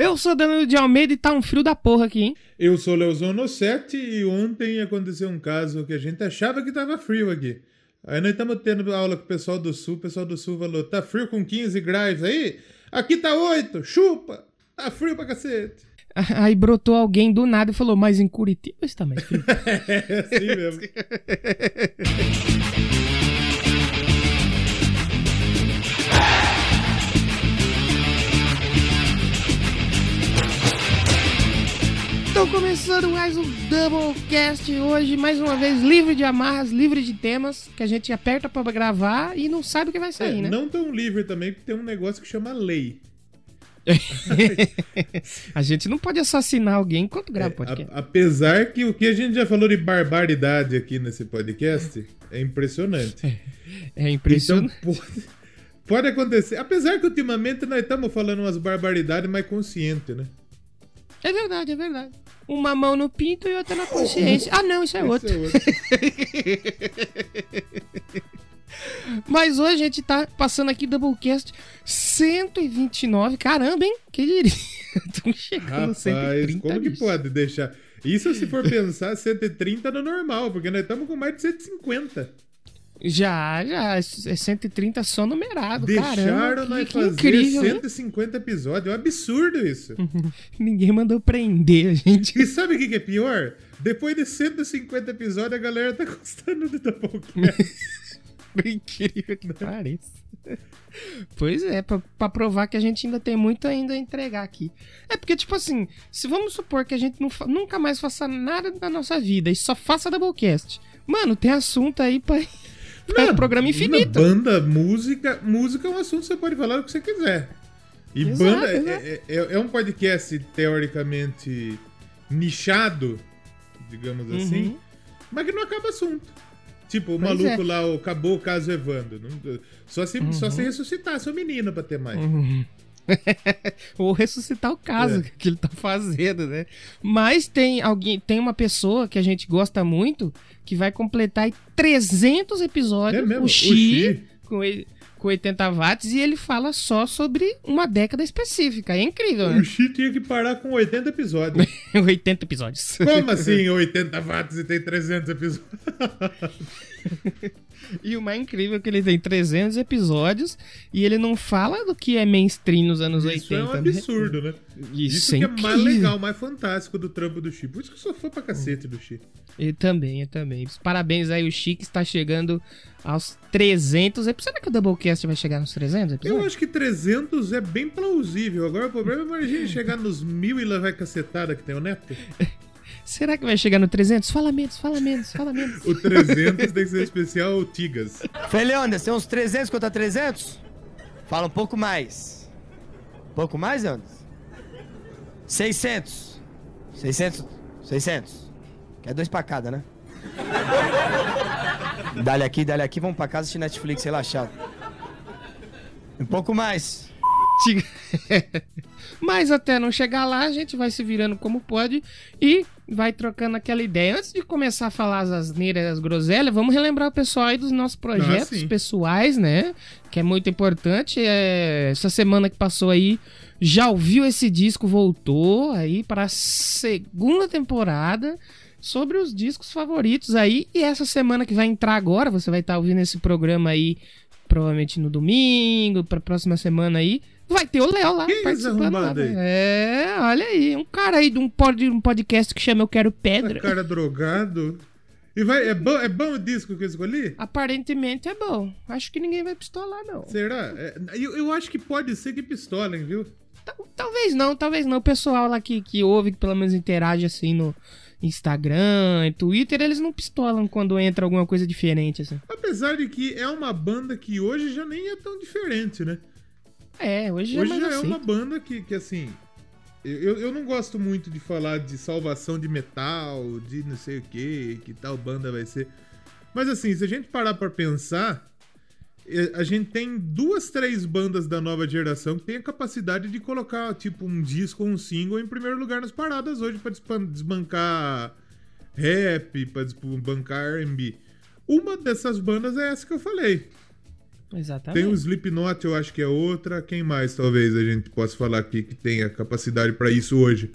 Eu sou Danilo de Almeida e tá um frio da porra aqui, hein? Eu sou Leozão no 7 e ontem aconteceu um caso que a gente achava que tava frio aqui. Aí nós estamos tendo aula com o pessoal do Sul, o pessoal do Sul falou, tá frio com 15 graus aí? Aqui tá 8, chupa! Tá frio pra cacete. Aí brotou alguém do nada e falou, mas em Curitiba está mais frio. é assim mesmo. Então começando mais um Doublecast hoje, mais uma vez livre de amarras, livre de temas, que a gente aperta pra gravar e não sabe o que vai sair, É, né? Não tão livre também, porque tem um negócio que chama lei. a gente não pode assassinar alguém enquanto grava É, podcast. a- apesar que o que a gente já falou de barbaridade aqui nesse podcast é impressionante. É impressionante. Então, pode, pode acontecer. Apesar que ultimamente nós estamos falando umas barbaridades mais conscientes, né? É verdade, é verdade. Uma mão no pinto e outra na consciência. Ah, não, isso é outro. É outro. Mas hoje a gente tá passando aqui Doublecast 129. Caramba, hein? Que diria? Estamos chegando Rapaz, 130. como que pode deixar? Isso se for pensar, 130 no normal, porque nós estamos com mais de 150. Já, já. É 130 só numerado. Deixaram Caramba, nós que, incrível. hein? 150 episódios. É um absurdo isso. Ninguém mandou prender a gente. E sabe o que que é pior? Depois de 150 episódios, a galera tá gostando do Doublecast. Incrível que pareça. Pois é, pra, pra provar que a gente ainda tem muito ainda a entregar aqui. É porque, tipo assim, se vamos supor que a gente não nunca mais faça nada na nossa vida e só faça Doublecast. Mano, tem assunto aí pra, pra Não, programa infinito. Banda, música. Música é um assunto que você pode falar o que você quiser. E Exato, banda é- exato. é, é- é um podcast teoricamente nichado, digamos assim, Uhum. mas que não acaba assunto. Tipo, o Pois maluco é. lá, o acabou o caso Evandro. Não- só, se, só Uhum. se ressuscitasse o menino pra ter mais. Uhum. Ou ressuscitar o caso É. que ele tá fazendo, né? Mas tem alguém, tem uma pessoa que a gente gosta muito que vai completar aí 300 episódios. É mesmo? O O Xi, com, ele- com 80 watts e ele fala só sobre uma década específica. É incrível, né? O Xi tinha que parar com 80 episódios. 80 episódios. Como assim 80 watts e tem 300 episódios? E o mais incrível é que ele tem 300 episódios e ele não fala do que é mainstream nos anos Isso 80. é um né? absurdo, né? Isso, Isso é que é mais legal, mais fantástico do trampo do Xi. Por isso que eu sou fã pra cacete do Xi. Eu também, eu também. Parabéns aí, o Chique está chegando aos 300 episódios. Será que o Doublecast vai chegar nos 300 Eu episódios? acho que 300 é bem plausível. Agora o problema é a gente chegar nos mil e levar cacetada que tem o Neto. Será que vai chegar no 300? Fala menos, fala menos, fala menos. O 300 tem que ser especial Tigas. Feliandas, tem uns 300 contra 300? Fala um pouco mais. Um pouco mais, Andas? 600. 600. 600. Quer dois pra cada, né? Dale aqui, dale aqui, vamos pra casa assistir Netflix relaxado. Um pouco mais. Mas até não chegar lá, a gente vai se virando como pode e vai trocando aquela ideia. Antes de começar a falar as asneiras, as groselhas, vamos relembrar o pessoal aí dos nossos projetos Ah, pessoais, né? Que é muito importante. É, Essa semana que passou aí, já ouviu esse disco, voltou aí para a segunda temporada sobre os discos favoritos aí. E essa semana que vai entrar agora, você vai estar ouvindo esse programa aí provavelmente no domingo, pra próxima semana aí. Vai ter o Léo lá esse participando. Lá, aí? É, olha aí, um cara aí de um, pod, um podcast que chama Eu Quero Pedra. cara drogado. E vai, é, bom, é bom o disco que eu escolhi? Aparentemente é bom. Acho que ninguém vai pistolar, não. Será? É, eu, eu acho que pode ser que pistolem, viu? Tal- Talvez não, talvez não. O pessoal lá que, que ouve, que pelo menos interage assim no Instagram e Twitter, eles não pistolam quando entra alguma coisa diferente, assim. Apesar de que é uma banda que hoje já nem é tão diferente, né? É, hoje, Hoje é já é assim. uma banda que, que assim. Eu, eu não gosto muito de falar de salvação de metal, de não sei o que, que tal banda vai ser. Mas assim, se a gente parar pra pensar, eh, a gente tem duas, três bandas da nova geração que tem a capacidade de colocar, tipo, um disco ou um single em primeiro lugar nas paradas hoje pra desbancar rap, pra desbancar R&B. Uma dessas bandas é essa que eu falei. Exatamente. Tem o Slipknot, eu acho que é outra. Quem mais talvez a gente possa falar aqui que tenha capacidade pra isso hoje?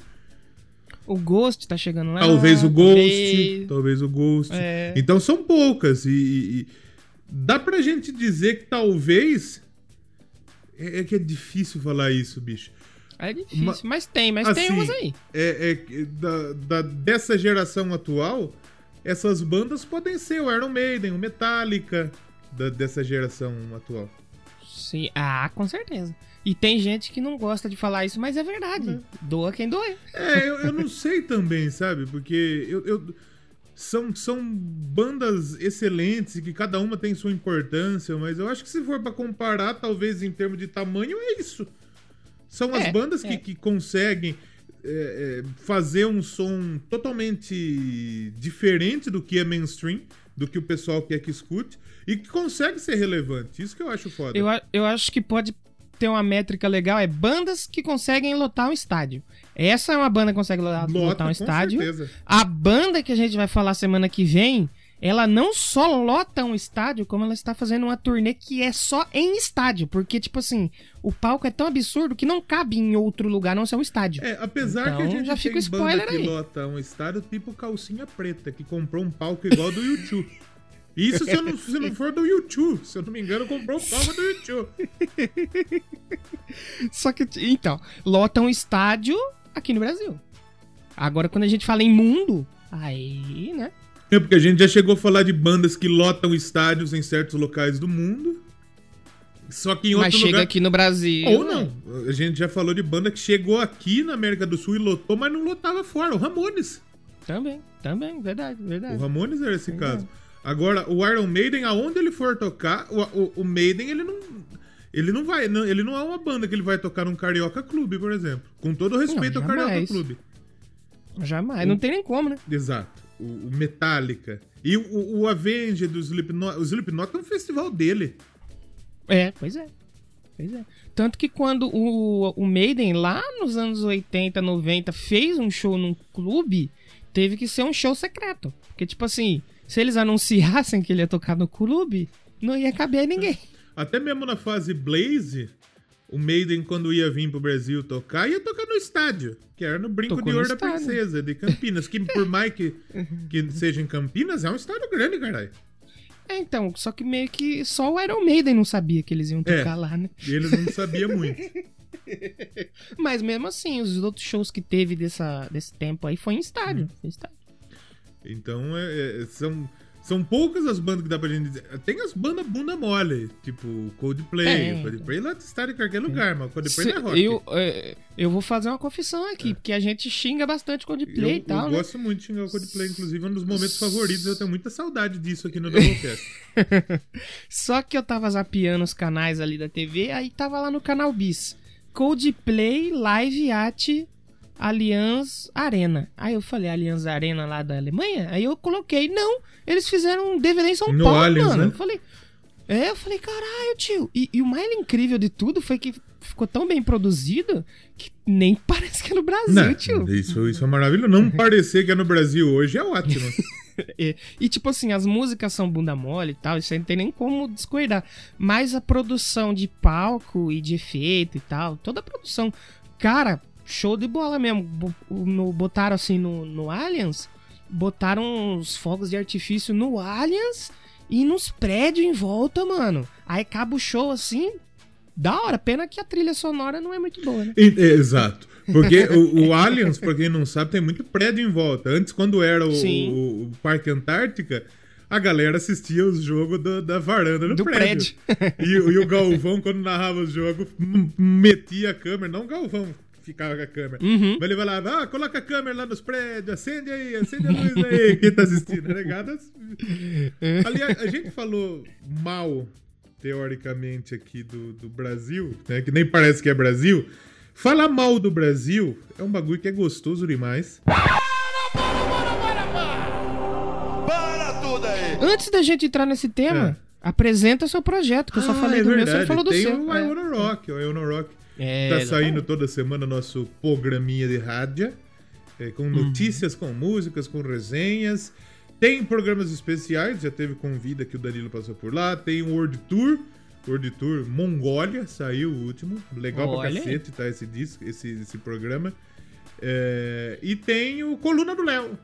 O Ghost tá chegando lá. talvez o Ghost. talvez- Talvez o Ghost. É. Então são poucas. E, e- e dá pra gente dizer que talvez. É, é que é difícil falar isso, bicho. É difícil, Ma- mas tem, mas tem assim, umas aí. É, é da, da- dessa geração atual, essas bandas podem ser o Iron Maiden, o Metallica, da- dessa geração atual. Sim. Ah, com certeza. E tem gente que não gosta de falar isso, mas é verdade. Doa quem doer. É, eu, eu não sei também, sabe? Porque eu, eu- são, são bandas excelentes e que cada uma tem sua importância, mas eu acho que se for pra comparar, talvez em termos de tamanho, é isso. São as É, bandas que, é. que conseguem é, é, fazer um som totalmente diferente do que é mainstream, do que o pessoal quer que escute, e que consegue ser relevante. Isso que eu acho foda. Eu, eu acho que pode ter uma métrica legal, é bandas que conseguem lotar um estádio. Essa é uma banda que consegue lo- Lota, lotar um com estádio. certeza. A banda que a gente vai falar semana que vem, ela não só lota um estádio, como ela está fazendo uma turnê que é só em estádio. Porque, tipo assim, o palco é tão absurdo que não cabe em outro lugar, não ser um estádio. É, apesar Então, que a gente já fica tem banda spoiler que aí. lota um estádio tipo calcinha preta, que comprou um palco igual do YouTube. Isso se, eu não, se não for do YouTube. Se eu não me engano, comprou o palco do YouTube. Só que, então, lota um estádio aqui no Brasil. Agora, quando a gente fala em mundo, aí, né? É porque a gente já chegou a falar de bandas que lotam estádios em certos locais do mundo. Só que em outro Mas chega lugar. aqui no Brasil. Ou não. A gente já falou de banda que chegou aqui na América do Sul e lotou, mas não lotava fora. O Ramones. Também, também, verdade, verdade. O Ramones era esse Verdade. caso. Agora, o Iron Maiden, aonde ele for tocar, o, o, o Maiden, ele não. Ele não vai. não- ele não é uma banda que ele vai tocar num Carioca Clube, por exemplo. Com todo o respeito Não, ao Carioca jamais. Clube. Jamais, não tem nem como, né? Exato. O, o Metallica. E o, o Avenged do Slipknot. O Slipknot é um festival dele. É, pois é. Pois é. Tanto que quando o, o Maiden, lá nos anos 80, 90, fez um show num clube, teve que ser um show secreto. Porque, tipo assim, se eles anunciassem que ele ia tocar no clube, não ia caber ninguém. Até mesmo na fase Blaze, o Maiden, quando ia vir pro Brasil tocar, ia tocar no estádio, que era no Brinco Tocou de Ouro da. Princesa, de Campinas. Que por mais que, que seja em Campinas, é um estádio grande, caralho. É, então, só que meio que só o Iron Maiden não sabia que eles iam É. tocar lá, né? E eles não sabiam muito. Mas mesmo assim, os outros shows que teve dessa, desse tempo aí foi em estádio. Foi em estádio. Então, é- é- são, são poucas as bandas que dá pra gente dizer. Tem as bandas bunda mole, tipo Coldplay. Tem, Coldplay lá está em qualquer lugar, mas Coldplay Se- não é rock. eu, é, eu vou fazer uma confissão aqui, porque a gente xinga bastante Coldplay Eu- e tal, eu né? gosto muito de xingar o Coldplay, inclusive é um dos momentos favoritos. Eu tenho muita saudade disso aqui no Doublecast. Só que eu tava zapeando os canais ali da TV, aí tava lá no canal Bis. Coldplay Live at Allianz Arena. Aí eu falei, Allianz Arena lá da Alemanha? Aí eu coloquei, não, eles fizeram um DVD em São No Paulo, Allianz, mano. né? Eu falei, é, eu falei, caralho, tio. E, e o mais incrível de tudo foi que ficou tão bem produzido que nem parece que é no Brasil, Não, tio. isso, isso é maravilhoso. Não parecer que é no Brasil hoje é ótimo. E, e, tipo assim, as músicas são bunda mole e tal, isso aí não tem nem como discordar. Mas a produção de palco e de efeito e tal, toda a produção, cara, show de bola mesmo. No- botaram assim no, no Allianz, botaram os fogos de artifício no Allianz e nos prédios em volta, mano. Aí acaba o show assim, da hora. Pena que a trilha sonora não é muito boa, né? E- Exato. Porque o, o Allianz, pra quem não sabe, tem muito prédio em volta. Antes, quando era o, o- o Parque Antártica, a galera assistia os jogos do- da varanda no Do prédio. E, o- e o Galvão, quando narrava os jogos, metia a câmera. Não o Galvão ficava com a câmera. Uhum. Mas ele falava, ah, coloca a câmera lá nos prédios, acende aí, acende a luz aí. Quem tá assistindo, né, ligado? Ali, a, a gente falou mal, teoricamente, aqui do, do Brasil, né? Que nem parece que é Brasil. Falar mal do Brasil é um bagulho que é gostoso demais. Para tudo aí! Antes da gente entrar nesse tema, apresenta seu projeto, que eu só Ah, falei é do meu, você verdade. falou do Tem seu. o É. I Wanna Rock. O I Wanna Rock É, tá saindo toda semana nosso programinha de rádio. é, com notícias, com músicas, com resenhas. Tem programas especiais, já teve convida que o Danilo passou por lá. Tem o World Tour, World Tour. Mongólia saiu o último. Legal Olha pra cacete, tá? Esse disco, esse, esse programa. É, e tem o Coluna do Léo,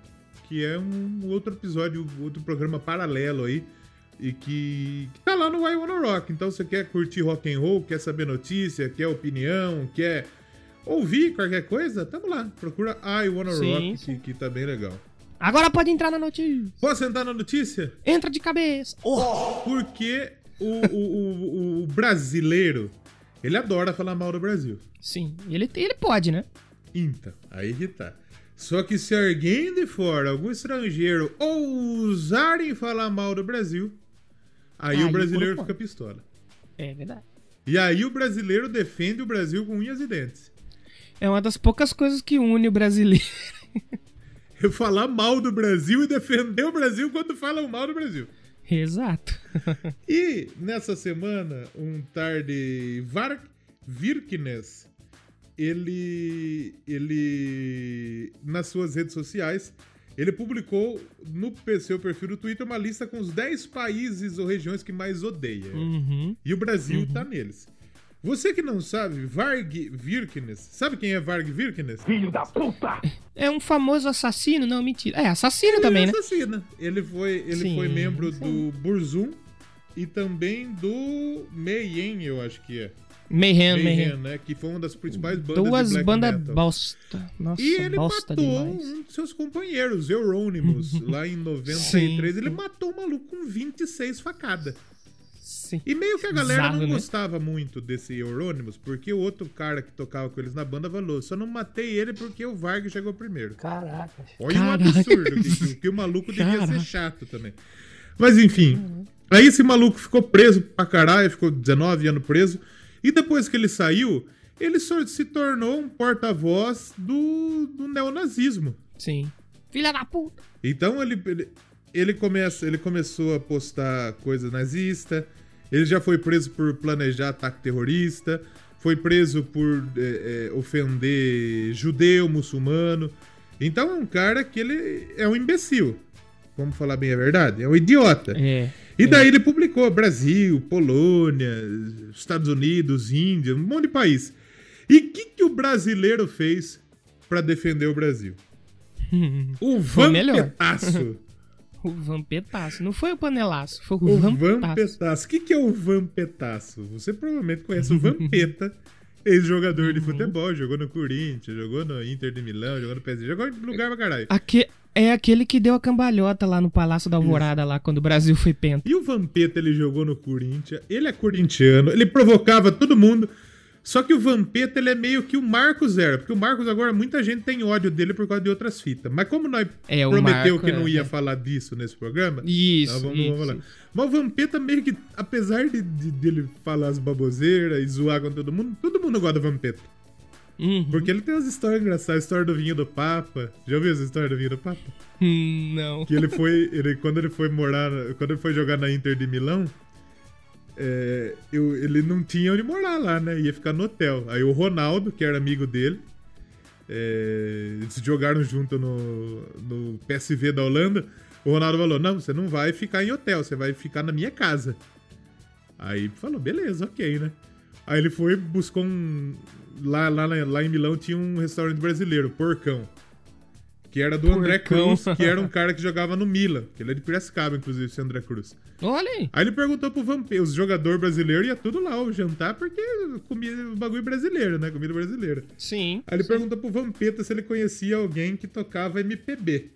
que é um outro episódio, outro programa paralelo aí. E que, que tá lá no I Wanna Rock. Então você quer curtir rock and roll, quer saber notícia, quer opinião, quer ouvir qualquer coisa, tamo lá. Procura I Wanna Sim, Rock, sim. Que, que tá bem legal. Agora pode entrar na notícia. Posso entrar na notícia? Entra de cabeça. Oh. Porque o, o, o, o brasileiro, ele adora falar mal do Brasil. Sim, ele, ele pode, né? Então, aí que tá. Só que se alguém de fora, algum estrangeiro, ousarem falar mal do Brasil, aí Aí o brasileiro fica pistola. É verdade. E aí o brasileiro defende o Brasil com unhas e dentes. É uma das poucas coisas que une o brasileiro. Eu falar mal do Brasil e defender o Brasil quando falam mal do Brasil. Exato. E nessa semana, um tarde Varg Virknes, ele, ele, nas suas redes sociais, ele publicou no seu perfil do Twitter uma lista com os 10 países ou regiões que mais odeia. Uhum. E o Brasil tá neles. Você que não sabe, Varg Virknes, sabe quem é Varg Virknes? É um famoso assassino? Não, mentira. É, assassino também, né? assassina. Ele foi, ele Sim, foi membro sim. do Burzum e também do Mayhem, eu acho que é. Mayhem, Mayhem, Mayhem. né? Que foi uma das principais bandas Duas bandas bosta. Nossa, E ele bosta matou demais. um de seus companheiros, Eurônimos, lá em 93. Sim. Ele matou o maluco com 26 facadas. Sim. E meio que a galera Bizarro, não né? gostava muito desse Eurônimos, porque o outro cara que tocava com eles na banda falou: só não matei ele porque o Varg chegou primeiro. Caraca. Olha um Caraca. absurdo, que, que- que o maluco devia Caraca. ser chato também. Mas enfim, aí esse maluco ficou preso pra caralho, ficou 19 anos preso. E depois que ele saiu, ele se tornou um porta-voz do, do neonazismo. Sim. Filha da puta. Então ele, ele, ele, começa, ele começou a postar coisa nazista, ele já foi preso por planejar ataque terrorista, foi preso por é, é, ofender judeu, muçulmano. Então é um cara que ele é um imbecil. Vamos falar bem a verdade? É um idiota. É. E daí ele publicou Brasil, Polônia, Estados Unidos, Índia, um monte de país. E o que, que o brasileiro fez pra defender o Brasil? O vampetaço. O vampetaço. Não foi o panelaço, foi o, O vampetaço. vampetaço. O que, que é o vampetaço? Você provavelmente conhece o Vampeta, ex-jogador de Uhum. futebol. Jogou no Corinthians, jogou no Inter de Milão, jogou no PSG, jogou em lugar pra caralho. Aque- é aquele que deu a cambalhota lá no Palácio da Alvorada, lá quando o Brasil foi penta. E o Vampeta, ele jogou no Corinthians, ele é corintiano, ele provocava todo mundo. Só que o Vampeta, ele é meio que o Marcos era, porque o Marcos agora, muita gente tem ódio dele por causa de outras fitas. Mas como nós É, prometeu Marco, que não ia é. falar disso nesse programa, Isso, Então, vamos, isso, vamos isso. Mas o Vampeta meio que, apesar de, de- dele falar as baboseiras e zoar com todo mundo, todo mundo gosta do Vampeta. Uhum. Porque ele tem umas histórias engraçadas, a história do vinho do Papa. Já ouviu essa história do vinho do Papa? Hum, não. Que ele foi, ele, quando ele foi morar, quando ele foi jogar na Inter de Milão, é, eu- ele não tinha onde morar lá, né? Ia ficar no hotel. Aí o Ronaldo, que era amigo dele, é, eles jogaram junto no, no PSV da Holanda. O Ronaldo falou: Não, você não vai ficar em hotel, você vai ficar na minha casa. Aí falou: Beleza, ok, né? Aí ele foi, buscou um. Lá, lá, lá em Milão tinha um restaurante brasileiro, Porcão. Que era do André. Cruz, que era um cara que jogava no Milan. Que ele é de Piracicaba, inclusive, esse André Cruz. Olha aí. Aí ele perguntou pro Vampeta, os jogadores brasileiros ia tudo lá, o jantar, porque comia o bagulho brasileiro, né? Comida brasileira. Sim. Aí ele sim. perguntou pro Vampeta se ele conhecia alguém que tocava MPB.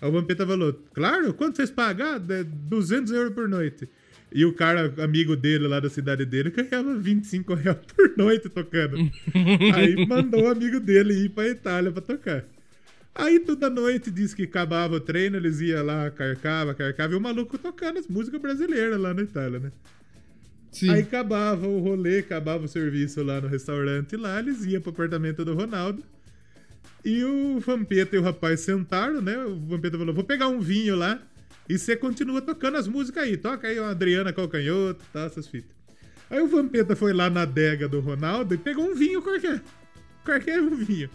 Aí o Vampeta falou, claro, quanto vocês pagam? Ah, é 200 euros por noite. E o cara, amigo dele lá da cidade dele, ganhava 25 reais por noite tocando. Aí mandou o amigo dele ir pra Itália pra tocar. Aí toda noite disse que acabava o treino, eles iam lá, carcava, carcava, e o maluco tocando as músicas brasileiras lá na Itália, né? Sim. Aí acabava o rolê, acabava o serviço lá no restaurante lá, eles iam pro apartamento do Ronaldo. E o Vampeta e o rapaz sentaram, né? O Vampeta falou: vou pegar um vinho lá e você continua tocando as músicas aí. Toca aí uma Adriana Calcanhoto, tá, essas fitas. Aí o Vampeta foi lá na adega do Ronaldo e pegou um vinho qualquer. Qualquer um vinho.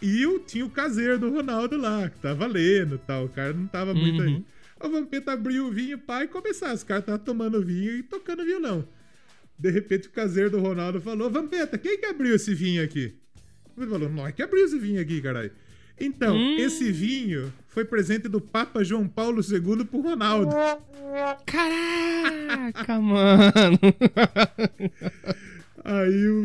E eu tinha o caseiro do Ronaldo lá, que tava lendo e tal. O cara não tava muito Uhum. aí. O Vampeta abriu o vinho, pai, e começar. Os caras estavam tomando vinho e tocando violão. De repente o caseiro do Ronaldo falou: Vampeta, quem que abriu esse vinho aqui? Ele falou: Nós que abriu esse vinho aqui, caralho. Então, Hum. esse vinho foi presente do Papa João Paulo II pro Ronaldo. Caraca, mano. Aí o.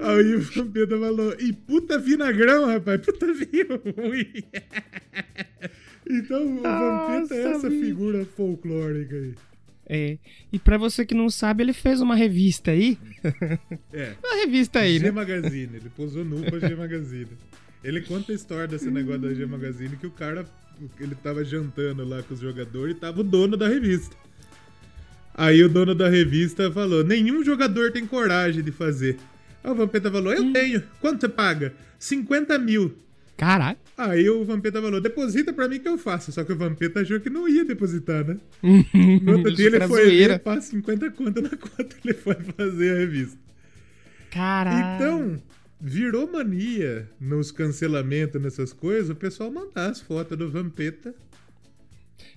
Aí o Vampeta falou: E puta vinagrão, rapaz, puta vinho ruim. Então o Vampeta é essa figura folclórica aí. É. E pra você que não sabe, ele fez uma revista aí. É. Uma revista aí, G né? Magazine, ele posou nu pra G Magazine. Ele conta a história desse negócio da G Magazine que o cara, ele tava jantando lá com os jogadores e tava o dono da revista. Aí o dono da revista falou: nenhum jogador tem coragem de fazer. Aí o Vampeta falou: eu tenho. Quanto você paga? 50 mil. Caraca. Aí o Vampeta falou: deposita pra mim que eu faço. Só que o Vampeta achou que não ia depositar, né? No No outro dia ele foi ver, passa 50 conto na conta, ele foi fazer a revista. Caraca. Então, virou mania nos cancelamentos, nessas coisas, o pessoal mandar as fotos do Vampeta.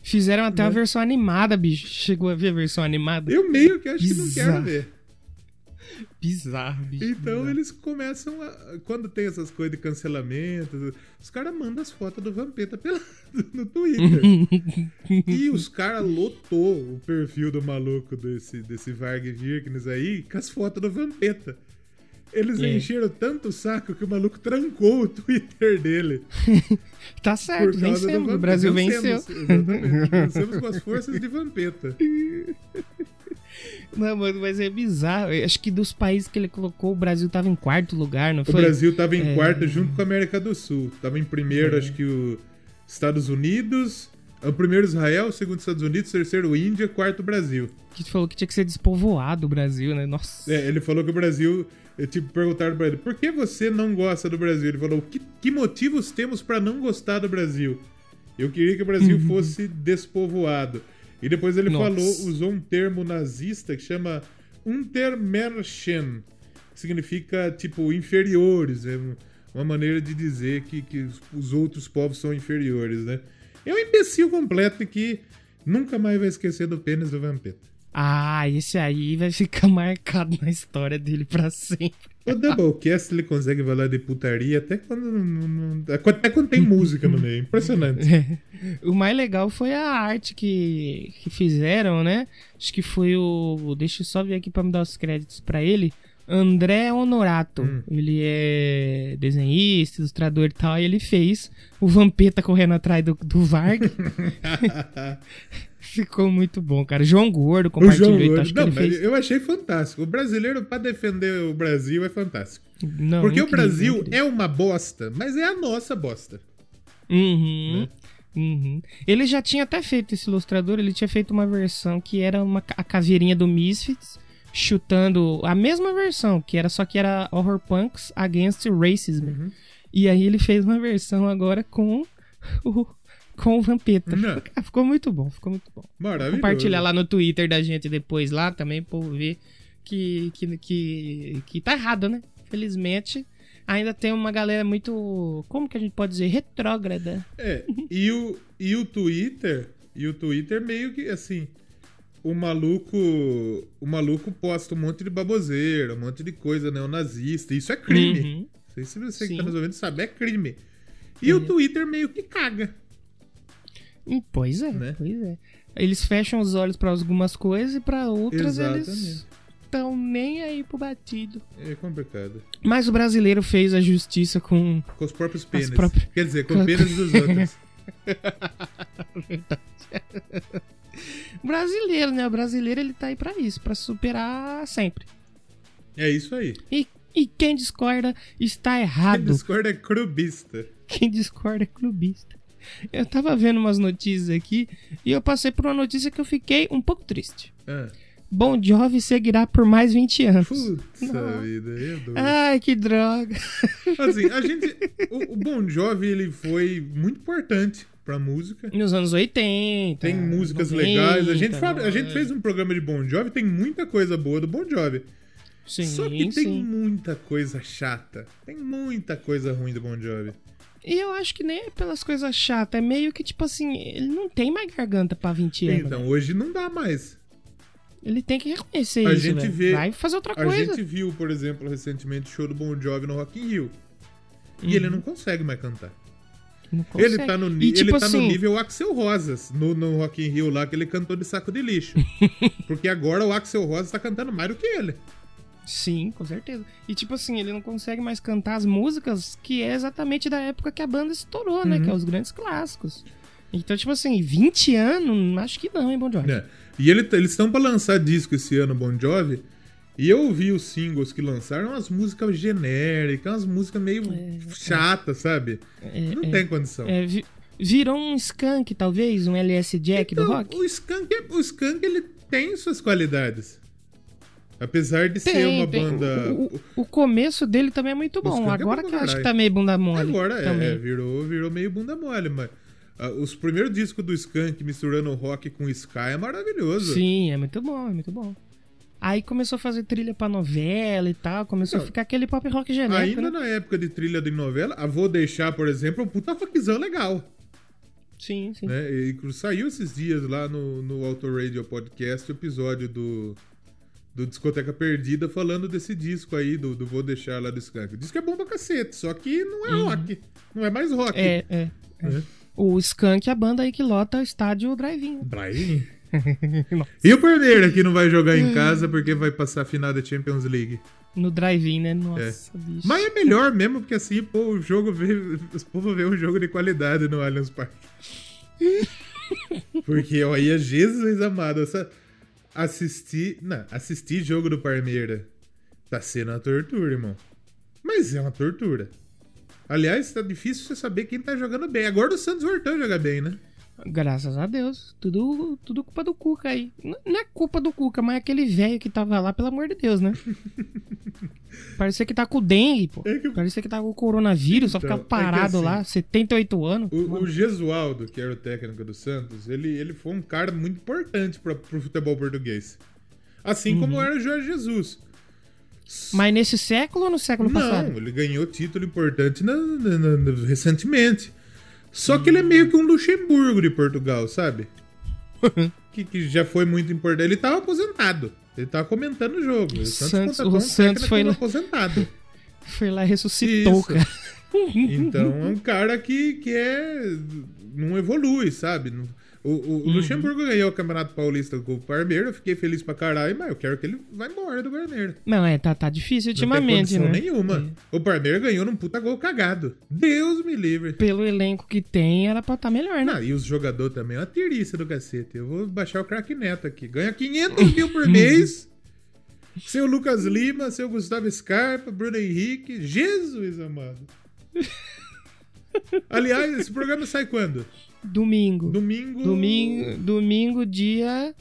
Fizeram até uma Né? versão animada, bicho. Chegou a ver a versão animada? Eu meio que acho que não Bizarro. quero ver. Bizarro, bicho. Então bizarro. eles começam a. Quando tem essas coisas de cancelamento, os caras mandam as fotos do Vampeta pela, no Twitter. e os caras lotou o perfil do maluco desse, desse Varg Virknes aí com as fotos do Vampeta. Eles É. encheram tanto o saco que o maluco trancou o Twitter dele. Tá certo, vencemos. O. Brasil Vencemos, venceu. Exatamente. Vencemos com as forças de Vampeta. Não, mano, mas é bizarro. Eu acho que dos países que ele colocou, o Brasil tava em quarto lugar, não O foi? Brasil tava em É. quarto junto com a América do Sul. Tava em primeiro, acho que o Estados Unidos. O primeiro Israel, o segundo Estados Unidos, terceiro Índia, quarto Brasil. Que falou que tinha que ser despovoado o Brasil, né? Nossa. É, ele falou que o Brasil. Eu, Tipo, perguntaram pra ele, por que você não gosta do Brasil? Ele falou, que, que motivos temos pra não gostar do Brasil? Eu queria que o Brasil fosse despovoado. E depois ele Nossa. falou, usou um termo nazista que chama Untermenschen, que significa, tipo, inferiores. É um- uma maneira de dizer que, que os- os outros povos são inferiores, né? É um imbecil completo que nunca mais vai esquecer do pênis do Vampeta. Ah, esse aí vai ficar marcado na história dele pra sempre. O Doublecast ele consegue falar de putaria até quando, não- não- até quando tem música no meio. Impressionante. O mais legal foi a arte que, que fizeram, né? Acho que foi o. Deixa eu só ver aqui pra me dar os créditos pra ele. André Honorato. Hum. Ele é desenhista, ilustrador e tal. E ele fez o Vampeta correndo atrás do, do Varg. Ficou muito bom, cara. João Gordo o compartilhou. João então Gordo. acho que Não, fez. eu achei fantástico. O brasileiro, pra defender o Brasil, é fantástico. Não, Porque o incrível, Brasil incrível. é uma bosta, mas é a nossa bosta. Uhum. Né? Uhum. Ele já tinha até feito esse ilustrador, ele tinha feito uma versão que era uma, a caveirinha do Misfits, chutando a mesma versão, que era só que era Horror Punks Against Racism. Uhum. E aí ele fez uma versão agora com o, com o Vampeta. Ficou, ficou muito bom, ficou muito bom. Maravilhoso. Compartilhar lá no Twitter da gente depois lá também, pra ver que, que, que, que tá errado, né? Felizmente, ainda tem uma galera muito, como que a gente pode dizer, retrógrada. É, e o, e o Twitter, e o Twitter meio que assim, o maluco, o maluco posta um monte de baboseira, um monte de coisa neonazista, isso é crime. Uhum. Não sei se você que Sim. tá nos ouvindo sabe, é crime. E o Twitter meio que caga. Hum, Pois é, Né? pois é. Eles fecham os olhos pra algumas coisas e pra outras eles Exatamente. estão nem aí pro batido. É complicado. Mas o brasileiro fez a justiça com. Com os próprios pênis. próprias- Quer dizer, com o pênis dos outros. O brasileiro, né? O brasileiro ele tá aí pra isso, pra superar sempre. É isso aí. E, e quem discorda está Quem errado. discorda é crubista. Quem discorda é clubista. Eu tava vendo umas notícias aqui e eu passei por uma notícia que eu fiquei um pouco triste. Ah, Bon Jovi seguirá por mais 20 anos. puta vida, é doido. Ai, que droga. Assim, a gente. O, o Bon Jovi, ele foi muito importante pra música. Nos anos 80. Tem músicas 90, legais. A gente, fala- a gente fez um programa de Bon Jovi, tem muita coisa boa do Bon Jovi. Sim, Só que tem sim. muita coisa chata. Tem muita coisa ruim do Bon Jovi. E eu acho que nem é pelas coisas chatas. É meio que tipo assim, ele não tem mais garganta pra 20 anos. Então, hoje não dá mais. Ele tem que reconhecer A isso, gente velho. vê- Vai fazer outra A coisa. gente viu, por exemplo, recentemente o show do Bon Jovi no Rock in Rio. E Uhum. ele não consegue mais cantar. Não Ele consegue. tá, no, E, tipo ele tá assim, no nível Axel Rosas, no, no Rock in Rio lá, que ele cantou de saco de lixo. Porque agora o Axel Rosas tá cantando mais do que ele. Sim, com certeza. E tipo assim, ele não consegue mais cantar as músicas que é exatamente da época que a banda estourou, né? Uhum. Que é os grandes clássicos. Então, tipo assim, 20 anos, acho que não, hein, Bon Jovi. É. E ele- eles estão pra lançar disco esse ano, Bon Jovi. E eu ouvi os singles que lançaram, umas músicas genéricas, umas músicas meio chatas, sabe? É, não é, tem condição. é, vi- virou um skunk, talvez, um LS Jack do Então, rock? O Skank, é- o Skank ele tem suas qualidades. Apesar de ser Tem, uma tem. banda. O, o- o começo dele também é muito bom. É Agora bom que eu acho que tá meio bunda mole. Agora é, também. é, virou, virou meio bunda mole, mas ah, os primeiros discos do Skank misturando o rock com Sky é maravilhoso. Sim, é muito bom, é muito bom. Aí começou a fazer trilha pra novela e tal, começou Não. a ficar aquele pop rock genérico, Ainda né? na época de trilha de novela, a Vou Deixar, por exemplo, é um puta rockzão legal. Sim, sim. Né? E saiu esses dias lá no, no Auto Radio Podcast o episódio do, do Discoteca Perdida falando desse disco aí, do, do Vou Deixar lá do Skank. O disco é bom pra cacete, só que não é rock. Não é mais rock. Uhum. É, é. né? O Skunk é a banda aí que lota o estádio Drive-In. Brian. e o Perneira que não vai jogar em casa porque vai passar a final da Champions League. No Drive-In, né? Nossa, bicho. Mas é melhor mesmo, porque assim, pô, o jogo vê, os povos vê um jogo de qualidade no Allianz Parque. Porque, olha, Jesus amado, essa, assistir, não, assistir jogo do Parmeira tá sendo uma tortura, irmão. Mas é uma tortura. Aliás, tá difícil você saber quem tá jogando bem. Agora o Santos voltou a jogar bem, né? Graças a Deus. Tudo, tudo culpa do Cuca aí. Não é culpa do Cuca, mas é aquele velho que tava lá, pelo amor de Deus, né? Parecia que tá com dengue, pô. É que- Parecia que tá com coronavírus, só Então, ficava é que parado assim, lá, 78 anos. O, o Gesualdo, que era o técnico do Santos, ele, ele foi um cara muito importante pra, pro futebol português. Assim como era o Jorge Jesus. Mas nesse século ou no século passado? Não, ele ganhou título importante na- na- na- recentemente. Só que ele é meio que um Luxemburgo de Portugal, sabe? que, que já foi muito importante. Ele tava aposentado. Ele tava comentando o jogo. O Santos, o um Santos foi lá- aposentado. Foi lá e ressuscitou, Isso. cara. Então é um cara que, que é. não evolui, sabe? Não- O, o- o Uhum. Luxemburgo ganhou o Campeonato Paulista com o Parmeira, eu fiquei feliz pra caralho, mas eu quero que ele vá embora do Parmeira. Não, é, tá, tá difícil Não tem ultimamente, condição né? nenhuma. O Parmeira ganhou num puta gol cagado. Deus me livre. Pelo elenco que tem, era pra estar melhor, né? Não, e os jogadores também, é uma tiriça do cacete. Eu vou baixar o craque Neto aqui. Ganha 500 mil por mês. Seu Lucas Lima, seu Gustavo Scarpa, Bruno Henrique. Jesus amado. Aliás, esse programa sai quando? Domingo. Domingo. Domingo, domingo dia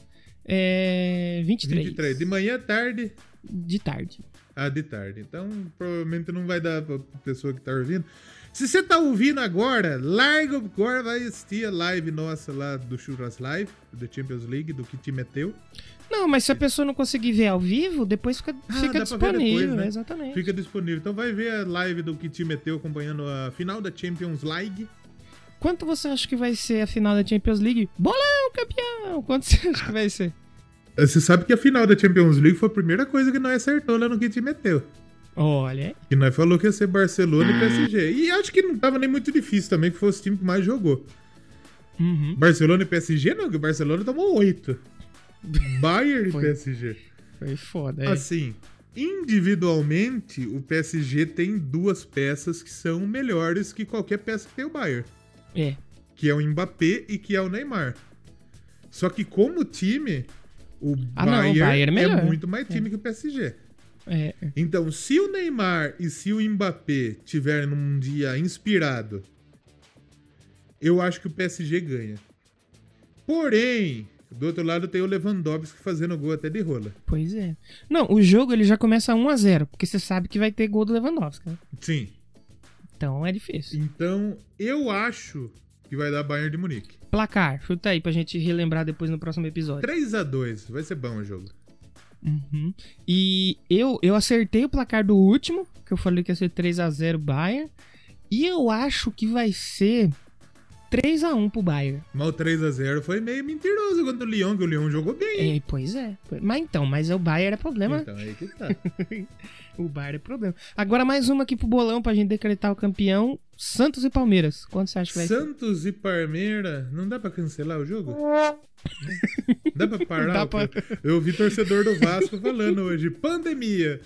é, 23, 23. De manhã, tarde. de tarde. Ah, de tarde. Então, provavelmente não vai dar pra pessoa que tá ouvindo. Se você tá ouvindo agora, larga agora, vai assistir a live nossa lá do Churras Live, da Champions League, do que te meteu. Não, mas se a pessoa não conseguir ver ao vivo, depois fica, Ah, fica disponível, depois, né? exatamente. Fica disponível. Então vai ver a live do que te meteu acompanhando a final da Champions League. Quanto você acha que vai ser a final da Champions League? Bolão, campeão! Quanto você acha que vai ser? Você sabe que a final da Champions League foi a primeira coisa que nós acertou lá no que te meteu. Olha, Que nós falou que ia ser Barcelona e PSG. E acho que não tava nem muito difícil também, que fosse o time que mais jogou. uhum, Barcelona e PSG não, que o Barcelona tomou oito. Bayern e Foi. PSG. foi foda. É. Assim, individualmente, o PSG tem duas peças que são melhores que qualquer peça que tem o Bayern. é. Que é o Mbappé e que é o Neymar. Só que como time, o Ah, não, o Bayern, Bayern é melhor. muito mais time que o PSG. É, Então, se o Neymar e se o Mbappé tiverem num dia inspirado, eu acho que o PSG ganha. Porém, do outro lado tem o Lewandowski fazendo gol até de rola. pois é. Não, o jogo ele já começa 1 a 0 porque você sabe que vai ter gol do Lewandowski, né? Sim. Então é difícil. Então, eu acho que vai dar Bayern de Munique. Placar, chuta aí pra gente relembrar depois no próximo episódio. 3 a 2 vai ser bom o jogo. Uhum. E eu, eu acertei o placar do último, que eu falei que ia ser 3 a 0 Bayern. E eu acho que vai ser 3x1 pro Bayern. Mas o 3x0 foi meio mentiroso contra o Lyon, que o Lyon jogou bem. É, pois é. Mas então, mas o Bayern é problema. Então, aí que tá. o Bayern é problema. Agora mais uma aqui pro bolão pra gente decretar o campeão. Santos e Palmeiras. Quanto você acha que vai ser? Santos e Palmeiras, não dá pra cancelar o jogo? dá pra parar? Dá pra- Eu vi torcedor do Vasco falando hoje, pandemia.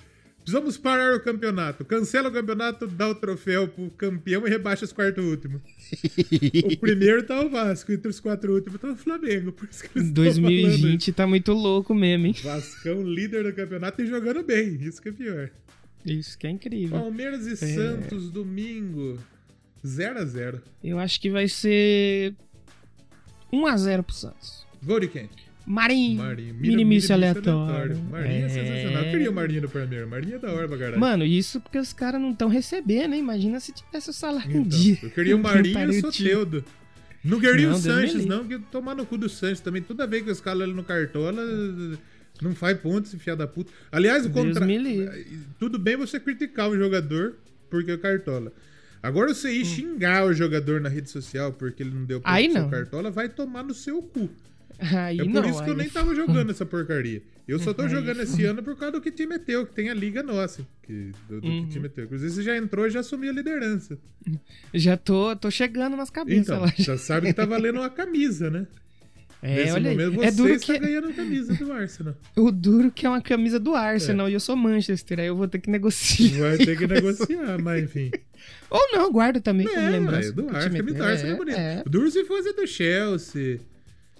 Precisamos parar o campeonato. Cancela o campeonato, dá o troféu pro campeão e rebaixa os quartos últimos. O primeiro tá o Vasco, entre os quatro últimos tá o Flamengo. Por isso que eles tão falando 2020 tá muito louco mesmo, hein? Vascão líder do campeonato e jogando bem. Isso que é pior. Isso que é incrível. Palmeiras e Santos, domingo. 0x0. Eu acho que vai ser 1x0 pro Santos. Gol de quem? Marinho. Marinho. Minimício aleatório. Marinho é. É. sensacional. Eu queria o Marinho no Palmeiras. Marinho é da hora pra caralho. Mano, isso porque os caras não estão recebendo, hein? Imagina se tivesse o salário Então, dia. eu queria o Marinho e o. Soteudo. Não queria Não, o Sanches, não, que tomar no cu do Sanches também. Toda vez que os caras no Cartola, não faz ponto esse fiado da puta. Aliás, o Deus contra... me livre. Tudo bem você criticar o jogador porque é o Cartola. Agora você ir xingar o jogador na rede social porque ele não deu ponto Hum. Aí pro não. Cartola, vai tomar no seu cu. Aí É por não, isso que eu nem tava jogando essa porcaria. Eu só tô Aí jogando esse ano por causa do que time é teu, que tem a liga nossa. Que, do, do Uhum. que time é teu. Inclusive, você já entrou e já assumiu a liderança. Já tô, tô chegando nas cabeças Então, lá. já sabe que tá valendo uma camisa, né? É, Nesse olha momento, você É duro está que ganhando a camisa do Arsenal. o duro que é uma camisa do Arsenal É. e eu sou Manchester, aí eu vou ter que negociar. Vai ter que negociar, mas enfim. Ou não, guardo também como É, lembrança. é do Arsenal, do. Arsenal é bonito. É, O duro se fosse do Chelsea.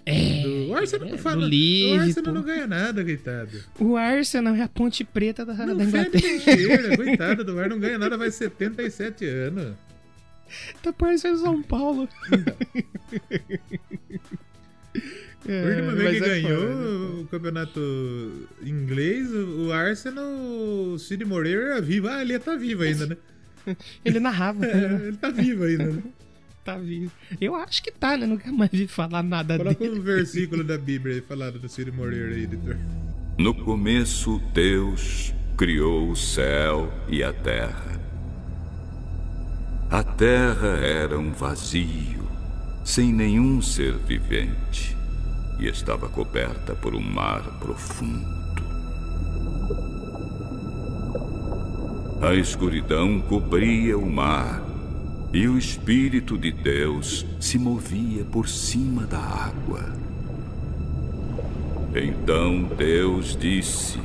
É. Do... O Arsenal é, não fala. o. Arsenal não ganha nada, coitado. O Arsenal é a ponte preta da, Não da Inglaterra. coitado do Arsenal não ganha nada, vai 77 anos. Tá parecendo São Paulo. É, A última vez que é ganhou foda. o campeonato inglês, o Arsenal, o Cid Moreira era vivo. Ah, ele tá vivo ainda, né? Ele narrava. É, ele tá vivo ainda, né? Tá vivo. Eu acho que tá, né? Nunca mais vi falar nada Coloca dele. um versículo da Bíblia aí falado do Cid Moreira aí, editor. No começo, Deus criou o céu e a terra. A terra era um vazio, sem nenhum ser vivente, e estava coberta por um mar profundo. A escuridão cobria o mar, e o Espírito de Deus se movia por cima da água. Então Deus disse: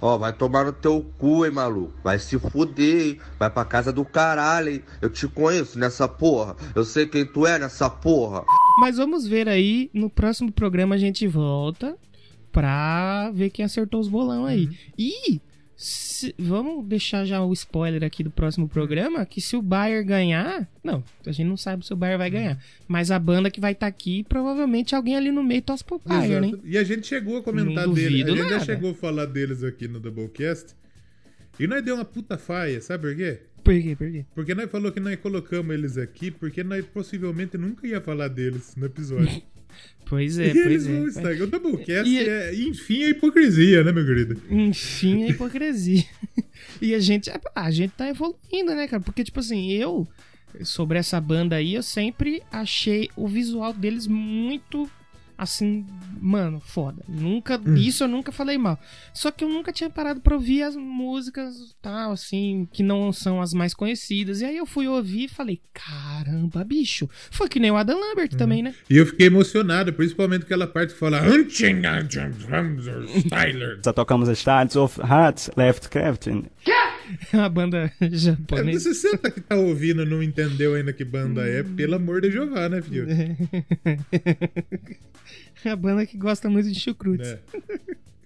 Ó, vai tomar no teu cu, hein, maluco. Vai se fuder, hein. Vai pra casa do caralho, hein. Eu te conheço nessa porra. Eu sei quem tu é nessa porra. Mas vamos ver aí. No próximo programa a gente volta pra ver quem acertou os bolão aí. E se- vamos deixar já o spoiler aqui do próximo programa, que se o Bayer ganhar... Não, a gente não sabe se o Bayer vai ganhar. Mas a banda que vai estar aqui, provavelmente alguém ali no meio torce pro Bayer, né? E a gente chegou a comentar dele. A gente já chegou a falar deles aqui no Doublecast. E nós deu uma puta faia, sabe por quê? Por quê? Por quê? Porque nós falou que nós colocamos eles aqui porque nós possivelmente nunca ia falar deles no episódio. Pois é, e eles pois vão é. estar. O Doublecast E- é, enfim, a hipocrisia, né, meu querido? Enfim, a hipocrisia. e a gente, a gente tá evoluindo, né, cara? Porque, tipo assim, eu, sobre essa banda aí, eu sempre achei o visual deles muito, assim, mano, foda. Nunca, isso eu nunca falei mal. Só que eu nunca tinha parado pra ouvir as músicas, tal, assim, que não são as mais conhecidas. E aí eu fui ouvir e falei, caramba, bicho. Foi que nem o Adam Lambert também, né? E eu fiquei emocionado, principalmente aquela parte que fala. Styler. Só tocamos Stars of Hearts, Left Crafting. A banda É, japonesa. você que tá ouvindo não entendeu ainda que banda é, pelo amor de Jeová, né, filho? É a banda que gosta muito de chucrutes. É.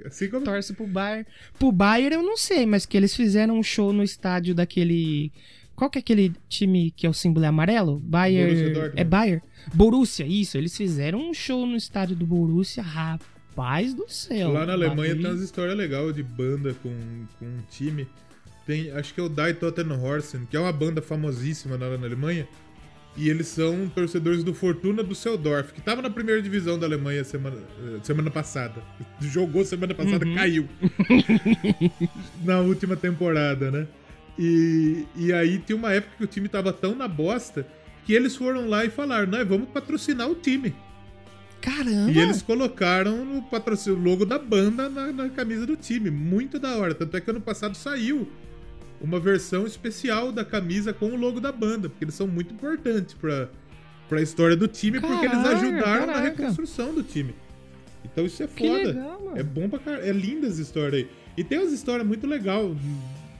Assim como. Torce pro Bayern. Pro Bayern eu não sei, mas que eles fizeram um show no estádio daquele... Qual que é aquele time que é o símbolo é amarelo? Bayern... É Bayern. Borussia, isso. Eles fizeram um show no estádio do Borussia. Rapaz do céu. Lá na Alemanha Bagulho- tem umas histórias legais de banda com, com um time. Tem, acho que é o Die Tottenhorsen, que é uma banda famosíssima lá na Alemanha. E eles são torcedores do Fortuna Düsseldorf, que tava na primeira divisão da Alemanha semana, eh, semana passada. Jogou semana passada, Uhum. caiu. na última temporada, né? E, e aí tinha uma época que o time tava tão na bosta que eles foram lá e falaram, nós vamos patrocinar o time. Caramba! E eles colocaram no patrocínio, o logo da banda na, na camisa do time. Muito da hora. Tanto é que ano passado saiu uma versão especial da camisa com o logo da banda, porque eles são muito importantes pra, pra história do time, porque eles Caraca, ajudaram na caraca. reconstrução do time. Então isso é foda. legal. É bom pra caralho. É linda essa história aí. E tem umas histórias muito legais.